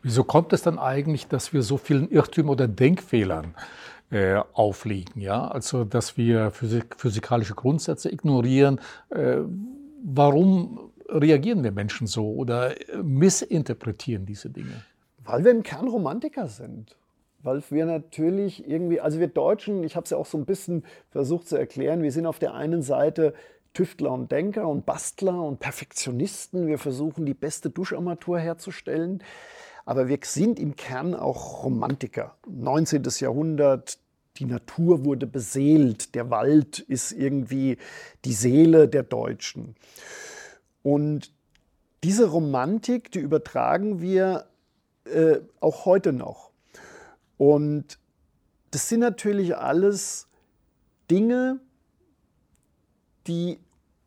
Wieso kommt es dann eigentlich, dass wir so vielen Irrtümern oder Denkfehlern äh, aufliegen. Ja? Also, dass wir physik physikalische Grundsätze ignorieren. Äh, warum reagieren wir Menschen so oder missinterpretieren diese Dinge? Weil wir im Kern Romantiker sind. Weil wir natürlich irgendwie, also wir Deutschen, ich habe es ja auch so ein bisschen versucht zu erklären, wir sind auf der einen Seite Tüftler und Denker und Bastler und Perfektionisten. Wir versuchen die beste Duscharmatur herzustellen. Aber wir sind im Kern auch Romantiker. 19. Jahrhundert, die Natur wurde beseelt, der Wald ist irgendwie die Seele der Deutschen. Und diese Romantik, die übertragen wir äh, auch heute noch. Und das sind natürlich alles Dinge, die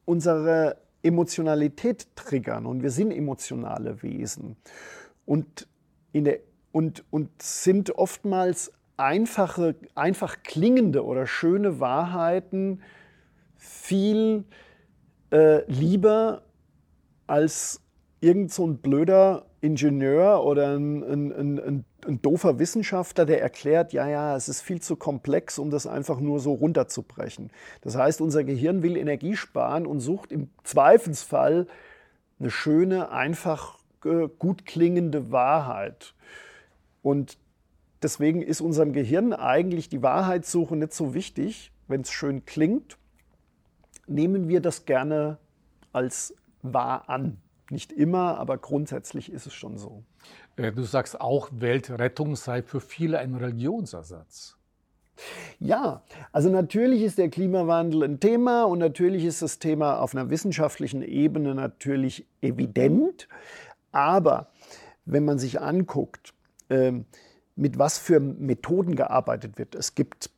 unsere Emotionalität triggern. Und wir sind emotionale Wesen. Und, in der, und, und sind oftmals einfache, einfach klingende oder schöne Wahrheiten viel äh, lieber als irgend so ein blöder Ingenieur oder ein, ein, ein, ein, doofer Wissenschaftler, der erklärt, ja, ja, es ist viel zu komplex, um das einfach nur so runterzubrechen. Das heißt, unser Gehirn will Energie sparen und sucht im Zweifelsfall eine schöne, einfach äh, gut klingende Wahrheit. Und Deswegen ist unserem Gehirn eigentlich die Wahrheitssuche nicht so wichtig, wenn es schön klingt. Nehmen wir das gerne als wahr an. Nicht immer, aber grundsätzlich ist es schon so. Äh, du sagst auch, Weltrettung sei für viele ein Religionsersatz. Ja, also natürlich ist der Klimawandel ein Thema und natürlich ist das Thema auf einer wissenschaftlichen Ebene natürlich evident. Aber wenn man sich anguckt, ähm, mit was für Methoden gearbeitet wird. Es gibt,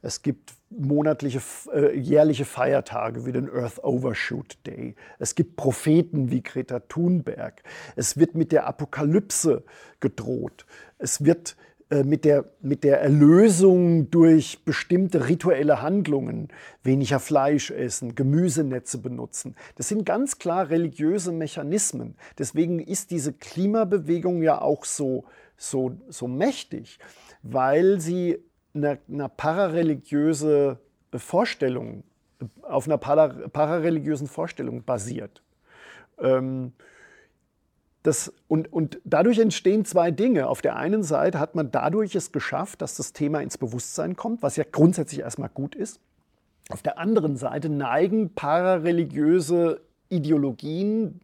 es gibt monatliche, äh, jährliche Feiertage wie den Earth Overshoot Day. Es gibt Propheten wie Greta Thunberg. Es wird mit der Apokalypse gedroht. Es wird äh, mit der, mit der Erlösung durch bestimmte rituelle Handlungen, weniger Fleisch essen, Gemüsenetze benutzen. Das sind ganz klar religiöse Mechanismen. Deswegen ist diese Klimabewegung ja auch so, so, so mächtig, weil sie eine, eine parareligiöse Vorstellung, auf einer para, parareligiösen Vorstellung basiert. Ähm, das, und, und dadurch entstehen zwei Dinge. Auf der einen Seite hat man dadurch es geschafft, dass das Thema ins Bewusstsein kommt, was ja grundsätzlich erstmal gut ist. Auf der anderen Seite neigen parareligiöse Ideologien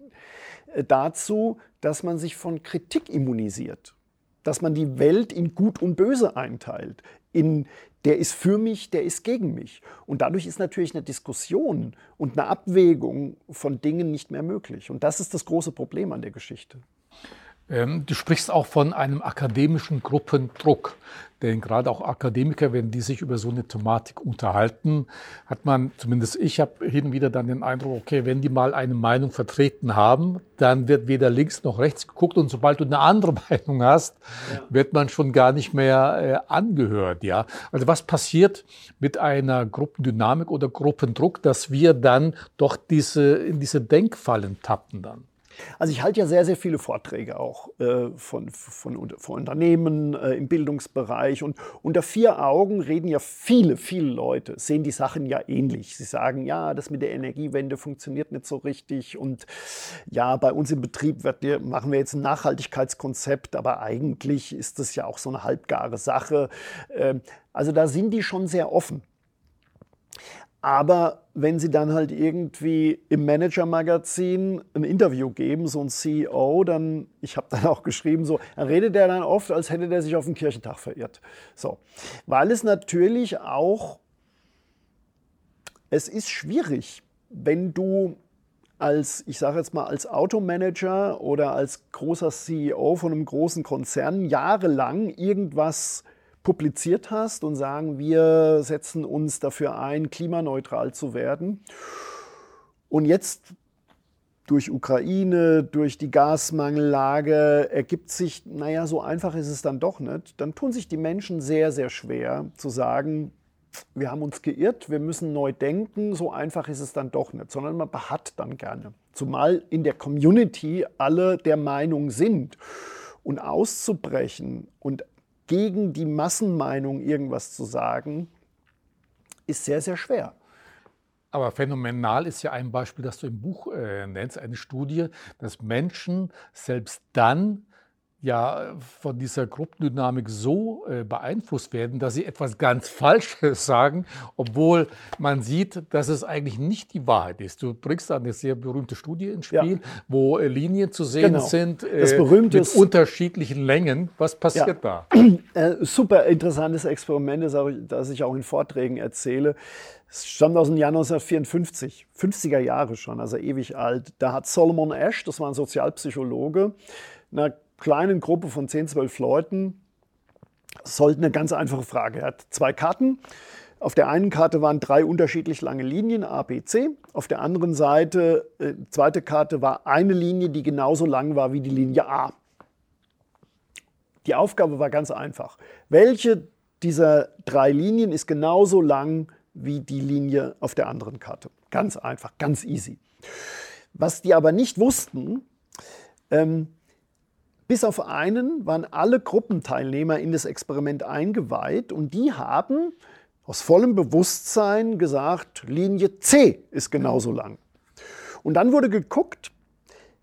äh, dazu, dass man sich von Kritik immunisiert. Dass man die Welt in Gut und Böse einteilt, in der ist für mich, der ist gegen mich. Und dadurch ist natürlich eine Diskussion und eine Abwägung von Dingen nicht mehr möglich. Und das ist das große Problem an der Geschichte. Ähm, du sprichst auch von einem akademischen Gruppendruck. Denn gerade auch Akademiker, wenn die sich über so eine Thematik unterhalten, hat man, zumindest ich habe hin und wieder dann den Eindruck, okay, wenn die mal eine Meinung vertreten haben, dann wird weder links noch rechts geguckt und sobald du eine andere [LAUGHS] Meinung hast, ja. wird man schon gar nicht mehr äh, angehört. Ja? Also was passiert mit einer Gruppendynamik oder Gruppendruck, dass wir dann doch diese, in diese Denkfallen tappen dann? Also ich halte ja sehr, sehr viele Vorträge auch äh, von, von, von, Unternehmen äh, im Bildungsbereich und unter vier Augen reden ja viele, viele Leute, sehen die Sachen ja ähnlich. Sie sagen, ja, das mit der Energiewende funktioniert nicht so richtig und ja, bei uns im Betrieb wird, machen wir jetzt ein Nachhaltigkeitskonzept, aber eigentlich ist das ja auch so eine halbgare Sache. Äh, also da sind die schon sehr offen. Aber wenn Sie dann halt irgendwie im Manager-Magazin ein Interview geben, so ein CEO, dann, ich habe dann [LAUGHS] auch geschrieben, so, dann redet er dann oft, als hätte der sich auf den Kirchentag verirrt. So, weil es natürlich auch, es ist schwierig, wenn du als, ich sage jetzt mal, als Automanager oder als großer CEO von einem großen Konzern jahrelang irgendwas publiziert hast und sagen, wir setzen uns dafür ein, klimaneutral zu werden. Und jetzt durch Ukraine, durch die Gasmangellage ergibt sich, naja, so einfach ist es dann doch nicht. Dann tun sich die Menschen sehr, sehr schwer zu sagen, wir haben uns geirrt, wir müssen neu denken, so einfach ist es dann doch nicht, sondern man beharrt dann gerne. Zumal in der Community alle der Meinung sind. Und auszubrechen und gegen die Massenmeinung irgendwas zu sagen, ist sehr, sehr schwer. Aber phänomenal ist ja ein Beispiel, das du im Buch äh, nennst, eine Studie, dass Menschen selbst dann ja von dieser Gruppendynamik so äh, beeinflusst werden, dass sie etwas ganz [LAUGHS] Falsches sagen, obwohl man sieht, dass es eigentlich nicht die Wahrheit ist. Du bringst da eine sehr berühmte Studie ins Spiel, ja. wo äh, Linien zu sehen genau. sind äh, mit unterschiedlichen Längen. Was passiert ja. da? [CLEARS THROAT] Äh, super interessantes Experiment, das ich auch in Vorträgen erzähle. Es stammt aus dem Jahr 1954, 50er Jahre schon, also ewig alt. Da hat Solomon Ash, das war ein Sozialpsychologe, einer kleinen Gruppe von 10, 12 Leuten sollte eine ganz einfache Frage. Er hat zwei Karten. Auf der einen Karte waren drei unterschiedlich lange Linien, A, B, C. Auf der anderen Seite, äh, zweite Karte, war eine Linie, die genauso lang war wie die Linie A. Die Aufgabe war ganz einfach. Welche dieser drei Linien ist genauso lang wie die Linie auf der anderen Karte? Ganz einfach, ganz easy. Was die aber nicht wussten, ähm, bis auf einen waren alle Gruppenteilnehmer in das Experiment eingeweiht und die haben aus vollem Bewusstsein gesagt, Linie C ist genauso lang. Und dann wurde geguckt,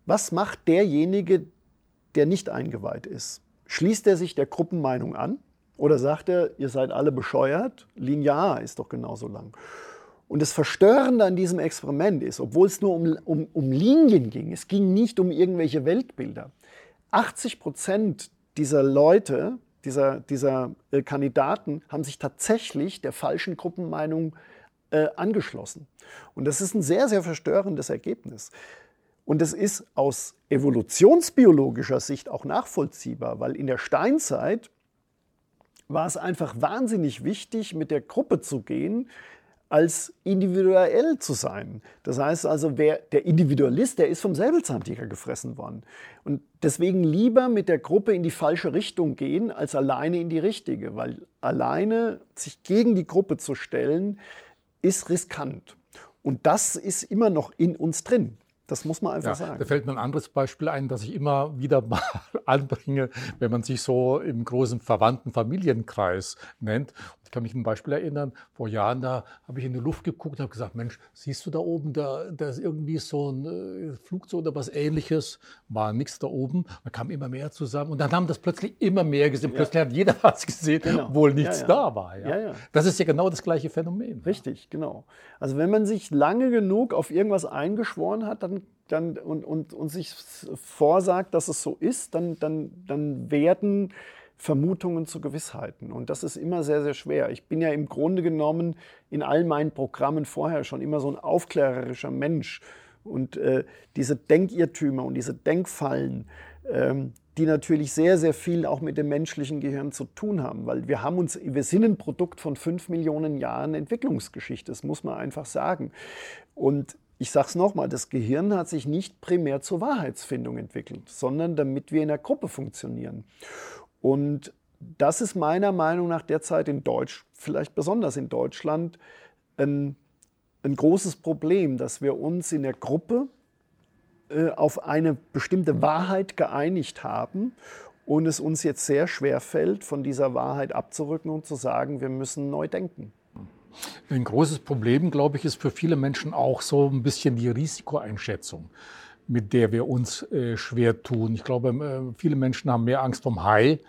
was macht derjenige, der nicht eingeweiht ist? Schließt er sich der Gruppenmeinung an oder sagt er, ihr seid alle bescheuert, Linie A ist doch genauso lang? Und das Verstörende an diesem Experiment ist, obwohl es nur um, um, um Linien ging, es ging nicht um irgendwelche Weltbilder, 80 Prozent dieser Leute, dieser, dieser äh, Kandidaten, haben sich tatsächlich der falschen Gruppenmeinung äh, angeschlossen. Und das ist ein sehr, sehr verstörendes Ergebnis. Und es ist aus evolutionsbiologischer Sicht auch nachvollziehbar, weil in der Steinzeit war es einfach wahnsinnig wichtig, mit der Gruppe zu gehen, als individuell zu sein. Das heißt also, wer, der Individualist, der ist vom Säbelzahntiger gefressen worden. Und deswegen lieber mit der Gruppe in die falsche Richtung gehen, als alleine in die richtige, weil alleine sich gegen die Gruppe zu stellen, ist riskant. Und das ist immer noch in uns drin. Das muss man einfach ja, sagen. Da fällt mir ein anderes Beispiel ein, das ich immer wieder mal [LAUGHS] anbringe, wenn man sich so im großen verwandten Familienkreis nennt. Ich kann mich an ein Beispiel erinnern, vor Jahren, da habe ich in die Luft geguckt und habe gesagt, Mensch, siehst du da oben, da, da ist irgendwie so ein äh, Flugzeug oder was ähnliches, war nichts da oben. Man kam immer mehr zusammen und dann haben das plötzlich immer mehr gesehen. Ja. Plötzlich hat jeder [LAUGHS] was gesehen, genau. obwohl nichts ja, ja. da war. Ja? Das ist ja genau das gleiche Phänomen. Richtig, genau. Also wenn man sich lange genug auf irgendwas eingeschworen hat, dann dann, und, und, und sich vorsagt, dass es so ist, dann, dann, dann werden Vermutungen zu Gewissheiten. Und das ist immer sehr, sehr schwer. Ich bin ja im Grunde genommen in all meinen Programmen vorher schon immer so ein aufklärerischer Mensch. Und äh, diese Denkirrtümer und diese Denkfallen, ähm, die natürlich sehr, sehr viel auch mit dem menschlichen Gehirn zu tun haben, weil wir haben uns, wir sind ein Produkt von fünf Millionen Jahren Entwicklungsgeschichte, das muss man einfach sagen. Und ich sage es nochmal, das Gehirn hat sich nicht primär zur Wahrheitsfindung entwickelt, sondern damit wir in der Gruppe funktionieren. Und das ist meiner Meinung nach derzeit in Deutsch, vielleicht besonders in Deutschland, ein, ein großes Problem, dass wir uns in der Gruppe äh, auf eine bestimmte Wahrheit geeinigt haben und es uns jetzt sehr schwer fällt, von dieser Wahrheit abzurücken und zu sagen, wir müssen neu denken. Ein großes Problem, glaube ich, ist für viele Menschen auch so ein bisschen die Risikoeinschätzung mit der wir uns äh, schwer tun. Ich glaube, äh, viele Menschen haben mehr Angst vom Hai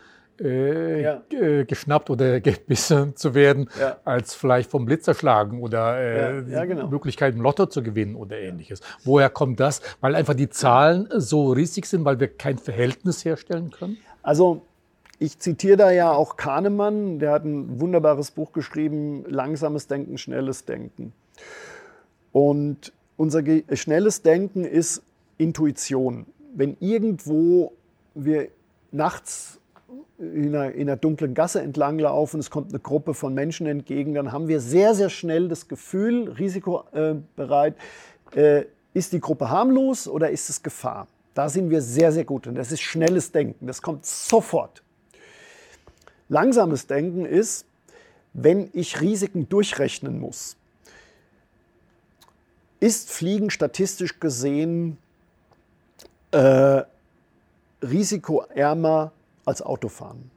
äh, ja. geschnappt oder [LAUGHS] gebissen zu werden, ja. als vielleicht vom Blitz erschlagen oder äh, ja, genau. Möglichkeit im Lotto zu gewinnen oder ähnliches. Woher kommt das? Weil einfach die Zahlen so riesig sind, weil wir kein Verhältnis herstellen können? Also ich zitiere da ja auch Kahnemann, der hat ein wunderbares Buch geschrieben, Langsames Denken, schnelles Denken. Und unser schnelles Denken ist Intuition. Wenn irgendwo wir nachts in einer, in einer, dunklen Gasse entlang laufen, es kommt eine Gruppe von Menschen entgegen, dann haben wir sehr, sehr schnell das Gefühl, risikobereit, äh, ist die Gruppe harmlos oder ist es Gefahr? Da sind wir sehr, sehr gut und das ist schnelles Denken, das kommt sofort. Langsames Denken ist, wenn ich Risiken durchrechnen muss. Ist Fliegen statistisch gesehen äh, risikoärmer als Autofahren.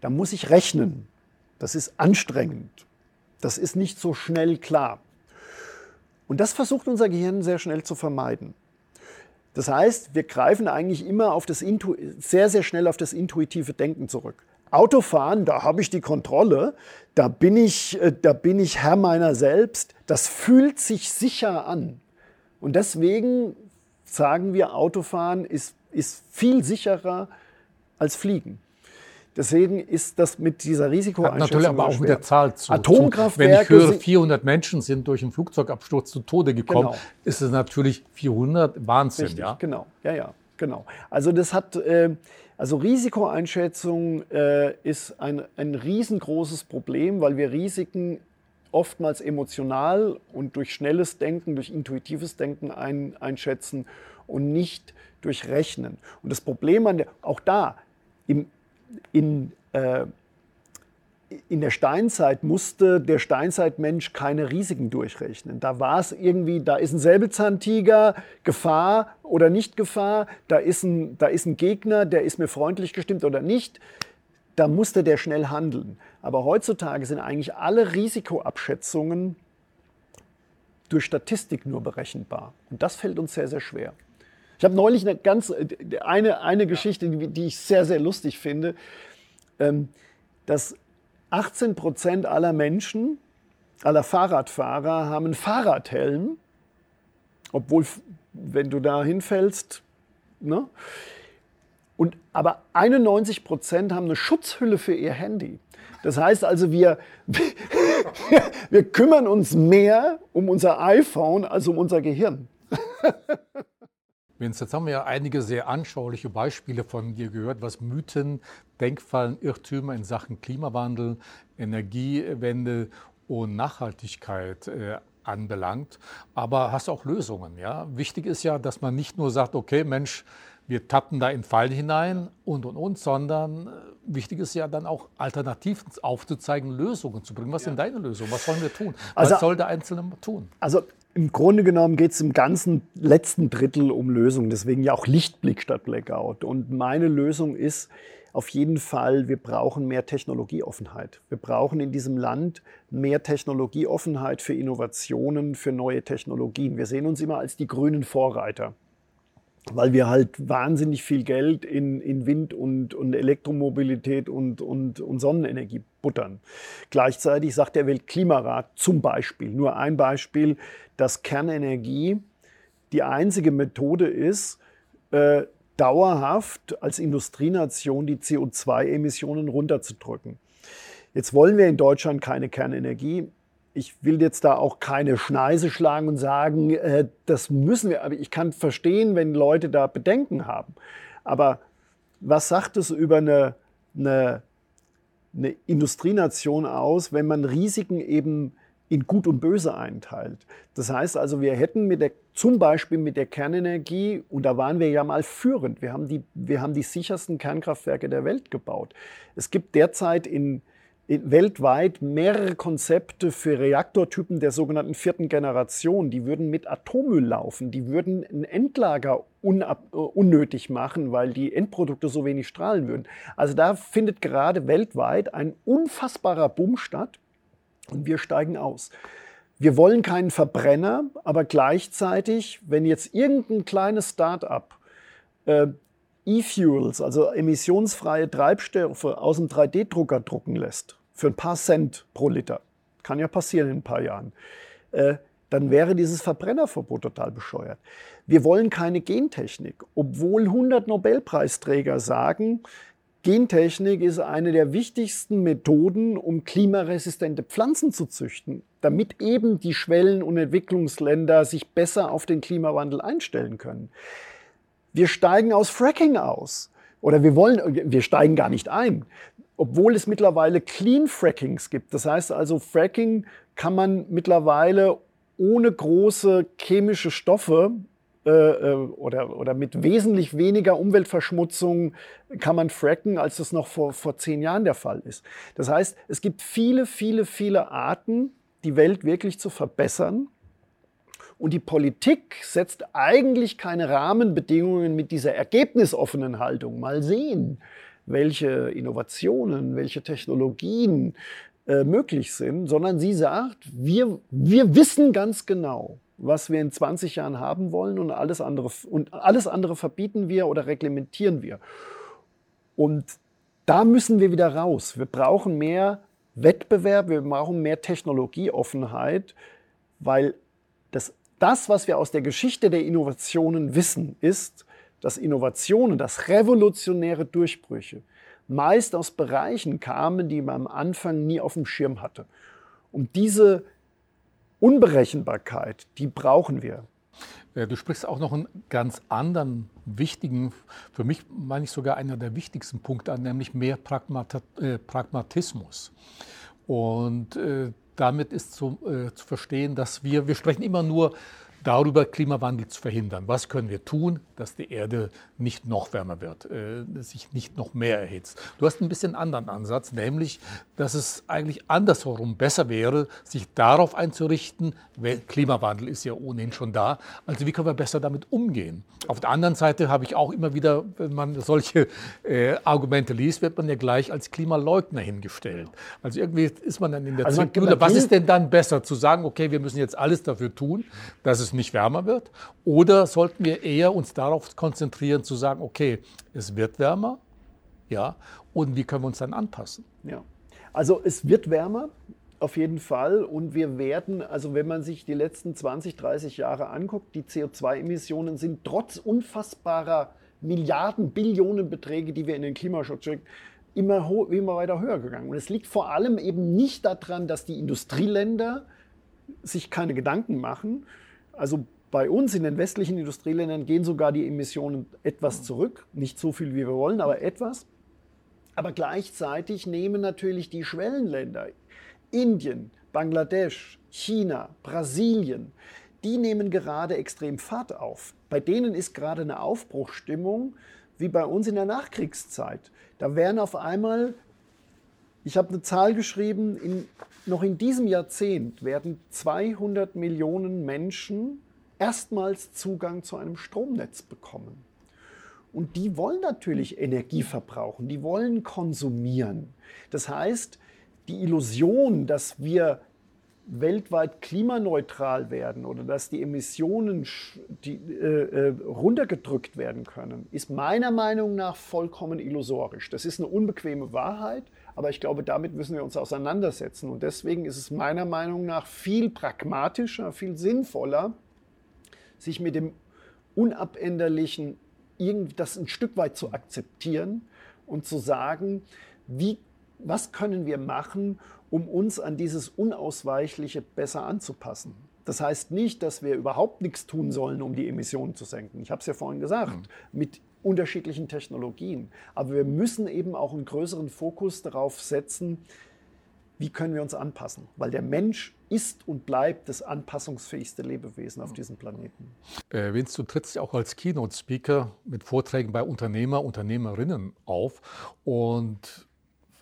Da muss ich rechnen. Das ist anstrengend. Das ist nicht so schnell klar. Und das versucht unser Gehirn sehr schnell zu vermeiden. Das heißt, wir greifen eigentlich immer auf das Intu sehr, sehr schnell auf das intuitive Denken zurück. Autofahren, da habe ich die Kontrolle, da bin ich, äh, da bin ich Herr meiner selbst, das fühlt sich sicher an. Und deswegen sagen wir, Autofahren ist, ist viel sicherer als Fliegen. Deswegen ist das mit dieser Risikoeinschätzung Hat natürlich aber auch mit der Zahl zu Atomkraftwerke. Wenn ich höre, 400 Menschen sind durch einen Flugzeugabsturz zu Tode gekommen, genau. ist es natürlich 400 Wahnsinn. Richtig, ja? Genau, ja, ja, genau. Also das hat, äh, also Risikoeinschätzung äh, ist ein, ein riesengroßes Problem, weil wir Risiken oftmals emotional und durch schnelles Denken, durch intuitives Denken ein, einschätzen und nicht durch Rechnen. Und das Problem an der, auch da, im, in, äh, in der Steinzeit musste der Steinzeitmensch keine Risiken durchrechnen. Da war es irgendwie, da ist ein Säbelzahntiger, Gefahr oder nicht Gefahr, da ist, ein, da ist ein Gegner, der ist mir freundlich gestimmt oder nicht. Da musste der schnell handeln. Aber heutzutage sind eigentlich alle Risikoabschätzungen durch Statistik nur berechenbar. Und das fällt uns sehr, sehr schwer. Ich habe neulich eine ganz eine, eine Geschichte, die, ich sehr, sehr lustig finde, ähm, dass 18 Prozent aller Menschen, aller Fahrradfahrer haben einen Fahrradhelm, obwohl, wenn du da hinfällst, ne? Und, aber 91 Prozent haben eine Schutzhülle für ihr Handy. Das heißt also, wir, [LAUGHS] wir kümmern uns mehr um unser iPhone als um unser Gehirn. [LAUGHS] Vince, jetzt haben wir ja einige sehr anschauliche Beispiele von dir gehört, was Mythen, Denkfallen, Irrtümer in Sachen Klimawandel, Energiewende und Nachhaltigkeit äh, anbelangt. Aber hast auch Lösungen. Ja? Wichtig ist ja, dass man nicht nur sagt, okay, Mensch, wir tappen da in Fallen hinein und und und, sondern äh, wichtig ist ja dann auch Alternativen aufzuzeigen, Lösungen zu bringen. Was ja. sind deine Lösungen? Was sollen wir tun? Also, Was soll der Einzelne tun? Also im Grunde genommen geht es im ganzen letzten Drittel um Lösungen, deswegen ja auch Lichtblick statt Blackout. Und meine Lösung ist auf jeden Fall, wir brauchen mehr Technologieoffenheit. Wir brauchen in diesem Land mehr Technologieoffenheit für Innovationen, für neue Technologien. Wir sehen uns immer als die grünen Vorreiter weil wir halt wahnsinnig viel Geld in, in Wind- und, und Elektromobilität und, und, und Sonnenenergie buttern. Gleichzeitig sagt der Weltklimarat zum Beispiel, nur ein Beispiel, dass Kernenergie die einzige Methode ist, äh, dauerhaft als Industrienation die CO2-Emissionen runterzudrücken. Jetzt wollen wir in Deutschland keine Kernenergie. Ich will jetzt da auch keine Schneise schlagen und sagen, äh, das müssen wir. Aber ich kann verstehen, wenn Leute da Bedenken haben. Aber was sagt es über eine, eine, eine Industrienation aus, wenn man Risiken eben in Gut und Böse einteilt. Das heißt also, wir hätten mit der, zum Beispiel mit der Kernenergie, und da waren wir ja mal führend, wir haben die, wir haben die sichersten Kernkraftwerke der Welt gebaut. Es gibt derzeit in, in, weltweit mehrere Konzepte für Reaktortypen der sogenannten vierten Generation. Die würden mit Atommüll laufen, die würden ein Endlager unab, uh, unnötig machen, weil die Endprodukte so wenig strahlen würden. Also da findet gerade weltweit ein unfassbarer Boom statt und wir steigen aus. Wir wollen keinen Verbrenner, aber gleichzeitig, wenn jetzt irgendein kleines Start-up äh, E-Fuels, also emissionsfreie Treibstoffe aus dem 3D-Drucker drucken lässt, für ein paar Cent pro Liter, kann ja passieren in ein paar Jahren, äh, dann wäre dieses Verbrennerverbot total bescheuert. Wir wollen keine Gentechnik, obwohl 100 Nobelpreisträger sagen, Gentechnik ist eine der wichtigsten Methoden, um klimaresistente Pflanzen zu züchten, damit eben die Schwellen- und Entwicklungsländer sich besser auf den Klimawandel einstellen können. Wir steigen aus Fracking aus. Oder wir wollen, wir steigen gar nicht ein, obwohl es mittlerweile Clean Frackings gibt. Das heißt also, Fracking kann man mittlerweile ohne große chemische Stoffe äh, äh, oder, oder mit wesentlich weniger Umweltverschmutzung kann man fracken, als das noch vor, vor zehn Jahren der Fall ist. Das heißt, es gibt viele, viele, viele Arten, die Welt wirklich zu verbessern. Und die Politik setzt eigentlich keine Rahmenbedingungen mit dieser ergebnisoffenen Haltung. Mal sehen, welche Innovationen, welche Technologien äh, möglich sind, sondern sie sagt, wir, wir wissen ganz genau, was wir in 20 Jahren haben wollen und alles andere, und alles andere verbieten wir oder reglementieren wir. Und da müssen wir wieder raus. Wir brauchen mehr Wettbewerb, wir brauchen mehr Technologieoffenheit, weil das, das, was wir aus der Geschichte der Innovationen wissen, ist, dass Innovationen, dass revolutionäre Durchbrüche meist aus Bereichen kamen, die man am Anfang nie auf dem Schirm hatte. Und diese Unberechenbarkeit, die brauchen wir. Du sprichst auch noch einen ganz anderen wichtigen, für mich meine ich sogar einer der wichtigsten Punkte an, nämlich mehr Pragmat äh, Pragmatismus. Und äh, damit ist zu, äh, zu verstehen, dass wir, wir sprechen immer nur darüber, Klimawandel zu verhindern. Was können wir tun, dass die Erde nicht noch wärmer wird, äh, sich nicht noch mehr erhitzt? Du hast ein bisschen anderen Ansatz, nämlich, dass es eigentlich andersherum besser wäre, sich darauf einzurichten, Klimawandel ist ja ohnehin schon da, also wie können wir besser damit umgehen? Auf der anderen Seite habe ich auch immer wieder, wenn man solche äh, Argumente liest, wird man ja gleich als Klimaleugner hingestellt. Also irgendwie ist man dann in der also Zwickmühle. Was ist denn dann besser, zu sagen, okay, wir müssen jetzt alles dafür tun, dass es nicht wärmer wird? Oder sollten wir eher uns darauf konzentrieren, zu sagen, okay, es wird wärmer, ja, und wie können wir uns dann anpassen? Ja. Also es wird wärmer, auf jeden Fall. Und wir werden, also wenn man sich die letzten 20, 30 Jahre anguckt, die CO2-Emissionen sind trotz unfassbarer Milliarden, Billionen Beträge, die wir in den Klimaschutz schicken, immer, immer weiter höher gegangen. Und es liegt vor allem eben nicht daran, dass die Industrieländer sich keine Gedanken machen. Also bei uns in den westlichen Industrieländern gehen sogar die Emissionen etwas zurück. Nicht so viel, wie wir wollen, aber etwas. Aber gleichzeitig nehmen natürlich die Schwellenländer Indien, Bangladesch, China, Brasilien, die nehmen gerade extrem Fahrt auf. Bei denen ist gerade eine Aufbruchstimmung wie bei uns in der Nachkriegszeit. Da werden auf einmal, ich habe eine Zahl geschrieben, in, noch in diesem Jahrzehnt werden 200 Millionen Menschen erstmals Zugang zu einem Stromnetz bekommen. Und die wollen natürlich Energie verbrauchen, die wollen konsumieren. Das heißt, die Illusion, dass wir weltweit klimaneutral werden oder dass die Emissionen die, äh, äh, runtergedrückt werden können, ist meiner Meinung nach vollkommen illusorisch. Das ist eine unbequeme Wahrheit, aber ich glaube, damit müssen wir uns auseinandersetzen. Und deswegen ist es meiner Meinung nach viel pragmatischer, viel sinnvoller, sich mit dem Unabänderlichen das ein Stück weit zu akzeptieren und zu sagen, wie, was können wir machen, um uns an dieses Unausweichliche besser anzupassen. Das heißt nicht, dass wir überhaupt nichts tun sollen, um die Emissionen zu senken. Ich habe es ja vorhin gesagt, mhm. mit unterschiedlichen Technologien. Aber wir müssen eben auch einen größeren Fokus darauf setzen, wie können wir uns anpassen? Weil der Mensch ist und bleibt das anpassungsfähigste Lebewesen auf diesem Planeten. Äh, Vince, du trittst ja auch als Keynote-Speaker mit Vorträgen bei Unternehmer, Unternehmerinnen auf. Und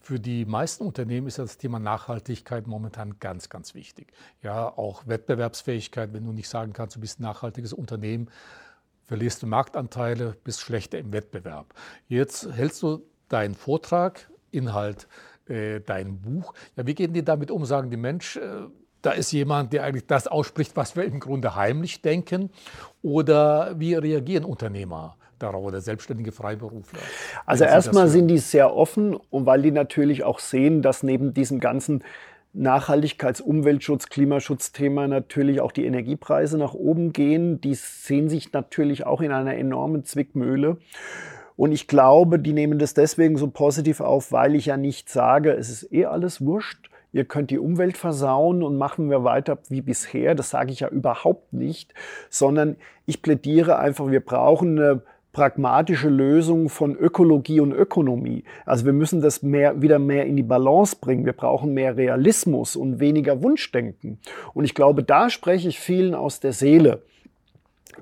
für die meisten Unternehmen ist das Thema Nachhaltigkeit momentan ganz, ganz wichtig. Ja, auch Wettbewerbsfähigkeit, wenn du nicht sagen kannst, du bist ein nachhaltiges Unternehmen, verlierst du Marktanteile, bist schlechter im Wettbewerb. Jetzt hältst du deinen Vortrag, Inhalt äh, dein Buch. Ja, wie gehen die damit um? Sagen die Mensch, äh, da ist jemand, der eigentlich das ausspricht, was wir im Grunde heimlich denken? Oder wie reagieren Unternehmer? darauf oder selbstständige Freiberufler? Also erstmal sind die sehr offen und weil die natürlich auch sehen, dass neben diesem ganzen Nachhaltigkeits-, Umweltschutz-, Klimaschutzthema natürlich auch die Energiepreise nach oben gehen. Die sehen sich natürlich auch in einer enormen Zwickmühle. Und ich glaube, die nehmen das deswegen so positiv auf, weil ich ja nicht sage, es ist eh alles wurscht. Ihr könnt die Umwelt versauen und machen wir weiter wie bisher. Das sage ich ja überhaupt nicht, sondern ich plädiere einfach, wir brauchen eine pragmatische Lösung von Ökologie und Ökonomie. Also wir müssen das mehr, wieder mehr in die Balance bringen. Wir brauchen mehr Realismus und weniger Wunschdenken. Und ich glaube, da spreche ich vielen aus der Seele.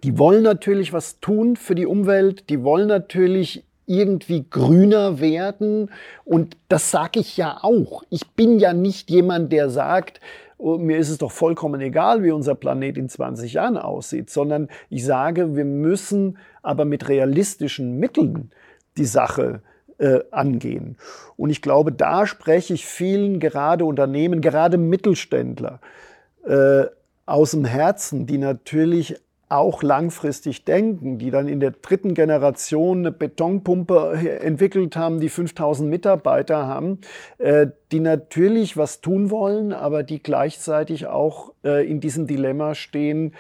Die wollen natürlich was tun für die Umwelt, die wollen natürlich irgendwie grüner werden. Und das sage ich ja auch. Ich bin ja nicht jemand, der sagt, oh, mir ist es doch vollkommen egal, wie unser Planet in 20 Jahren aussieht, sondern ich sage, wir müssen aber mit realistischen Mitteln die Sache äh, angehen. Und ich glaube, da spreche ich vielen, gerade Unternehmen, gerade Mittelständler, äh, aus dem Herzen, die natürlich auch langfristig denken, die dann in der dritten Generation eine Betonpumpe entwickelt haben, die 5000 Mitarbeiter haben, äh, die natürlich was tun wollen, aber die gleichzeitig auch äh, in diesem Dilemma stehen,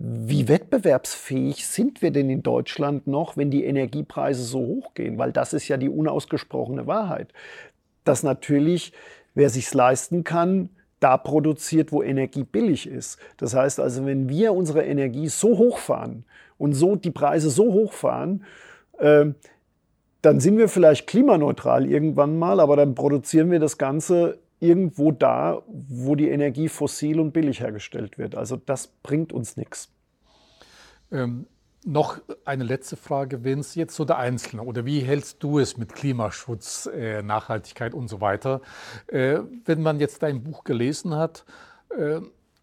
wie wettbewerbsfähig sind wir denn in Deutschland noch, wenn die Energiepreise so hoch gehen? Weil das ist ja die unausgesprochene Wahrheit. Dass natürlich, wer sich's leisten kann, da produziert, wo Energie billig ist. Das heißt also, wenn wir unsere Energie so hochfahren und so die Preise so hochfahren, äh, dann sind wir vielleicht klimaneutral irgendwann mal, aber dann produzieren wir das Ganze irgendwo da, wo die Energie fossil und billig hergestellt wird. Also das bringt uns nichts. Ähm, noch eine letzte Frage, Vince, jetzt so der Einzelne oder wie hältst du es mit Klimaschutz, äh, Nachhaltigkeit und so weiter? Äh, wenn man jetzt dein Buch gelesen hat, äh,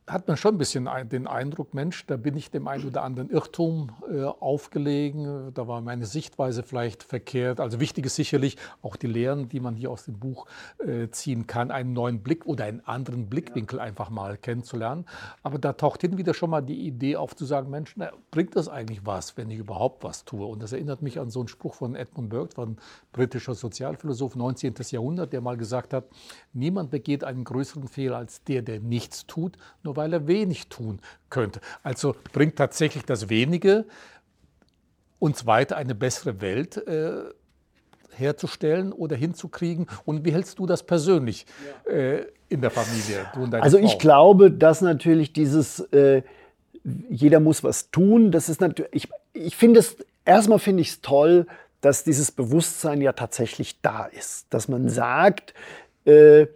hat man schon ein bisschen den Eindruck, Mensch, da bin ich dem einen oder anderen Irrtum äh, aufgelegen, da war meine Sichtweise vielleicht verkehrt. Also wichtig ist sicherlich auch die Lehren, die man hier aus dem Buch äh, ziehen kann, einen neuen Blick oder einen anderen Blickwinkel einfach mal kennenzulernen. Aber da taucht hin wieder schon mal die Idee auf zu sagen, Mensch, na, bringt das eigentlich was, wenn ich überhaupt was tue? Und das erinnert mich an so einen Spruch von Edmund Burke, von britischer Sozialphilosoph, 19. Jahrhundert, der mal gesagt hat, niemand begeht einen größeren Fehler als der, der nichts tut, nur weil er wenig tun könnte. Also bringt tatsächlich das Wenige uns weiter eine bessere Welt äh, herzustellen oder hinzukriegen. Und wie hältst du das persönlich äh, in der Familie? also ich glaube, dass natürlich dieses äh, jeder muss was tun, das ist natürlich, ich, ich finde es, erstmal finde ich es toll, dass dieses Bewusstsein ja tatsächlich da ist. Dass man sagt, äh,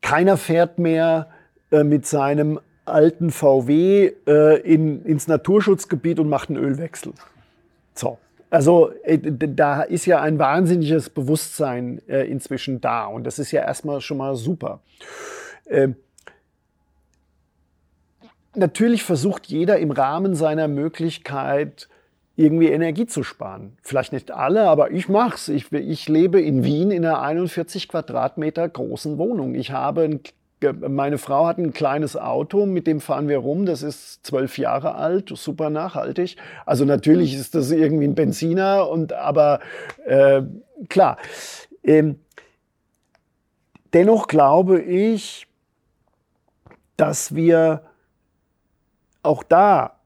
keiner fährt mehr äh, mit seinem alten VW äh, in, ins Naturschutzgebiet und macht einen Ölwechsel. So. Also äh, da ist ja ein wahnsinniges Bewusstsein äh, inzwischen da und das ist ja erstmal schon mal super. Ähm, natürlich versucht jeder im Rahmen seiner Möglichkeit irgendwie Energie zu sparen. Vielleicht nicht alle, aber ich mach's. Ich, ich lebe in Wien in einer 41 Quadratmeter großen Wohnung. Ich habe ein meine Frau hat ein kleines Auto, mit dem fahren wir rum. Das ist zwölf Jahre alt, super nachhaltig. Also natürlich ist das irgendwie ein Benziner und aber äh, klar. Ähm, dennoch glaube ich, dass wir auch da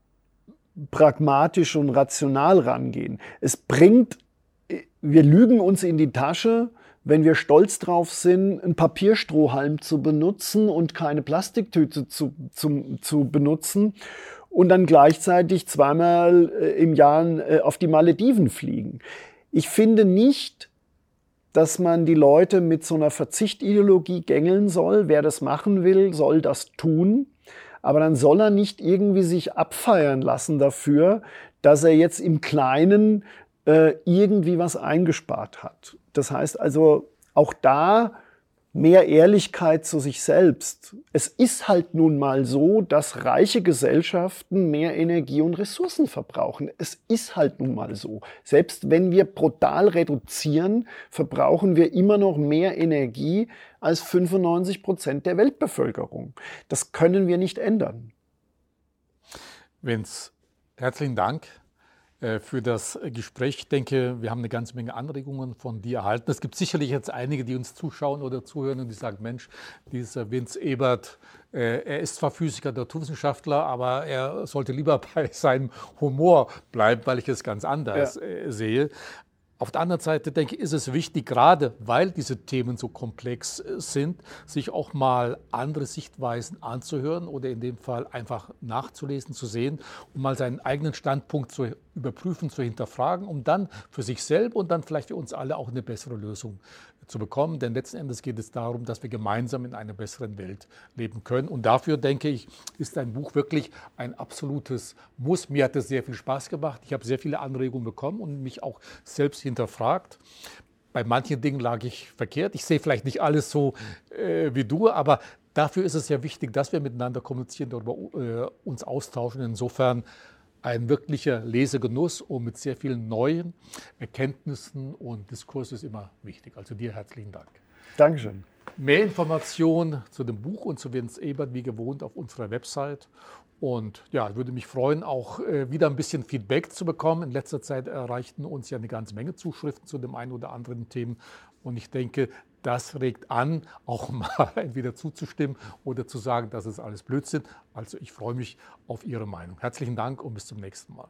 pragmatisch und rational rangehen. Es bringt, wir lügen uns in die Tasche, wenn wir stolz drauf sind, einen Papierstrohhalm zu benutzen und keine Plastiktüte zu, zu, zu benutzen und dann gleichzeitig zweimal äh, im Jahr äh, auf die Malediven fliegen. Ich finde nicht, dass man die Leute mit so einer Verzichtideologie gängeln soll. Wer das machen will, soll das tun. Aber dann soll er nicht irgendwie sich abfeiern lassen dafür, dass er jetzt im Kleinen äh, irgendwie was eingespart hat. Das heißt also, auch da mehr Ehrlichkeit zu sich selbst. Es ist halt nun mal so, dass reiche Gesellschaften mehr Energie und Ressourcen verbrauchen. Es ist halt nun mal so. Selbst wenn wir brutal reduzieren, verbrauchen wir immer noch mehr Energie als 95 Prozent der Weltbevölkerung. Das können wir nicht ändern. Vince, herzlichen Dank für das Gespräch. Ich denke, wir haben eine ganze Menge Anregungen von dir erhalten. Es gibt sicherlich jetzt einige, die uns zuschauen oder zuhören und die sagen, Mensch, dieser Vince Ebert, äh, er ist zwar Physiker, Naturwissenschaftler, aber er sollte lieber [LAUGHS] bei seinem Humor bleiben, weil ich es ganz anders ja. Äh, sehe. Auf der anderen Seite denke ich, ist es wichtig, gerade weil diese Themen so komplex äh, sind, sich auch mal andere Sichtweisen anzuhören oder in dem Fall einfach nachzulesen, zu sehen, um mal seinen eigenen Standpunkt zu überprüfen, zu hinterfragen, um dann für sich selbst und dann vielleicht für uns alle auch eine bessere Lösung zu bekommen. Denn letzten Endes geht es darum, dass wir gemeinsam in einer besseren Welt leben können. Und dafür, denke ich, ist ein Buch wirklich ein absolutes Muss. Mir hat es sehr viel Spaß gemacht. Ich habe sehr viele Anregungen bekommen und mich auch selbst hinterfragt. Bei manchen Dingen lag ich verkehrt. Ich sehe vielleicht nicht alles so äh, wie du, aber dafür ist es ja wichtig, dass wir miteinander kommunizieren, darüber äh, uns austauschen. Insofern ein wirklicher Lesegenuss und mit sehr vielen neuen Erkenntnissen und Diskurs ist immer wichtig. Also dir herzlichen Dank. Dankeschön. Mehr Informationen zu dem Buch und zu Vince Ebert wie gewohnt auf unserer Website. Und ja, ich würde mich freuen, auch äh, wieder ein bisschen Feedback zu bekommen. In letzter Zeit erreichten uns ja eine ganze Menge Zuschriften zu dem einen oder anderen Themen. Und ich denke, das regt an, auch [LAUGHS] mal entweder zuzustimmen oder zu sagen, das ist alles Blödsinn. Also ich freue mich auf Ihre Meinung. Herzlichen Dank und bis zum nächsten Mal.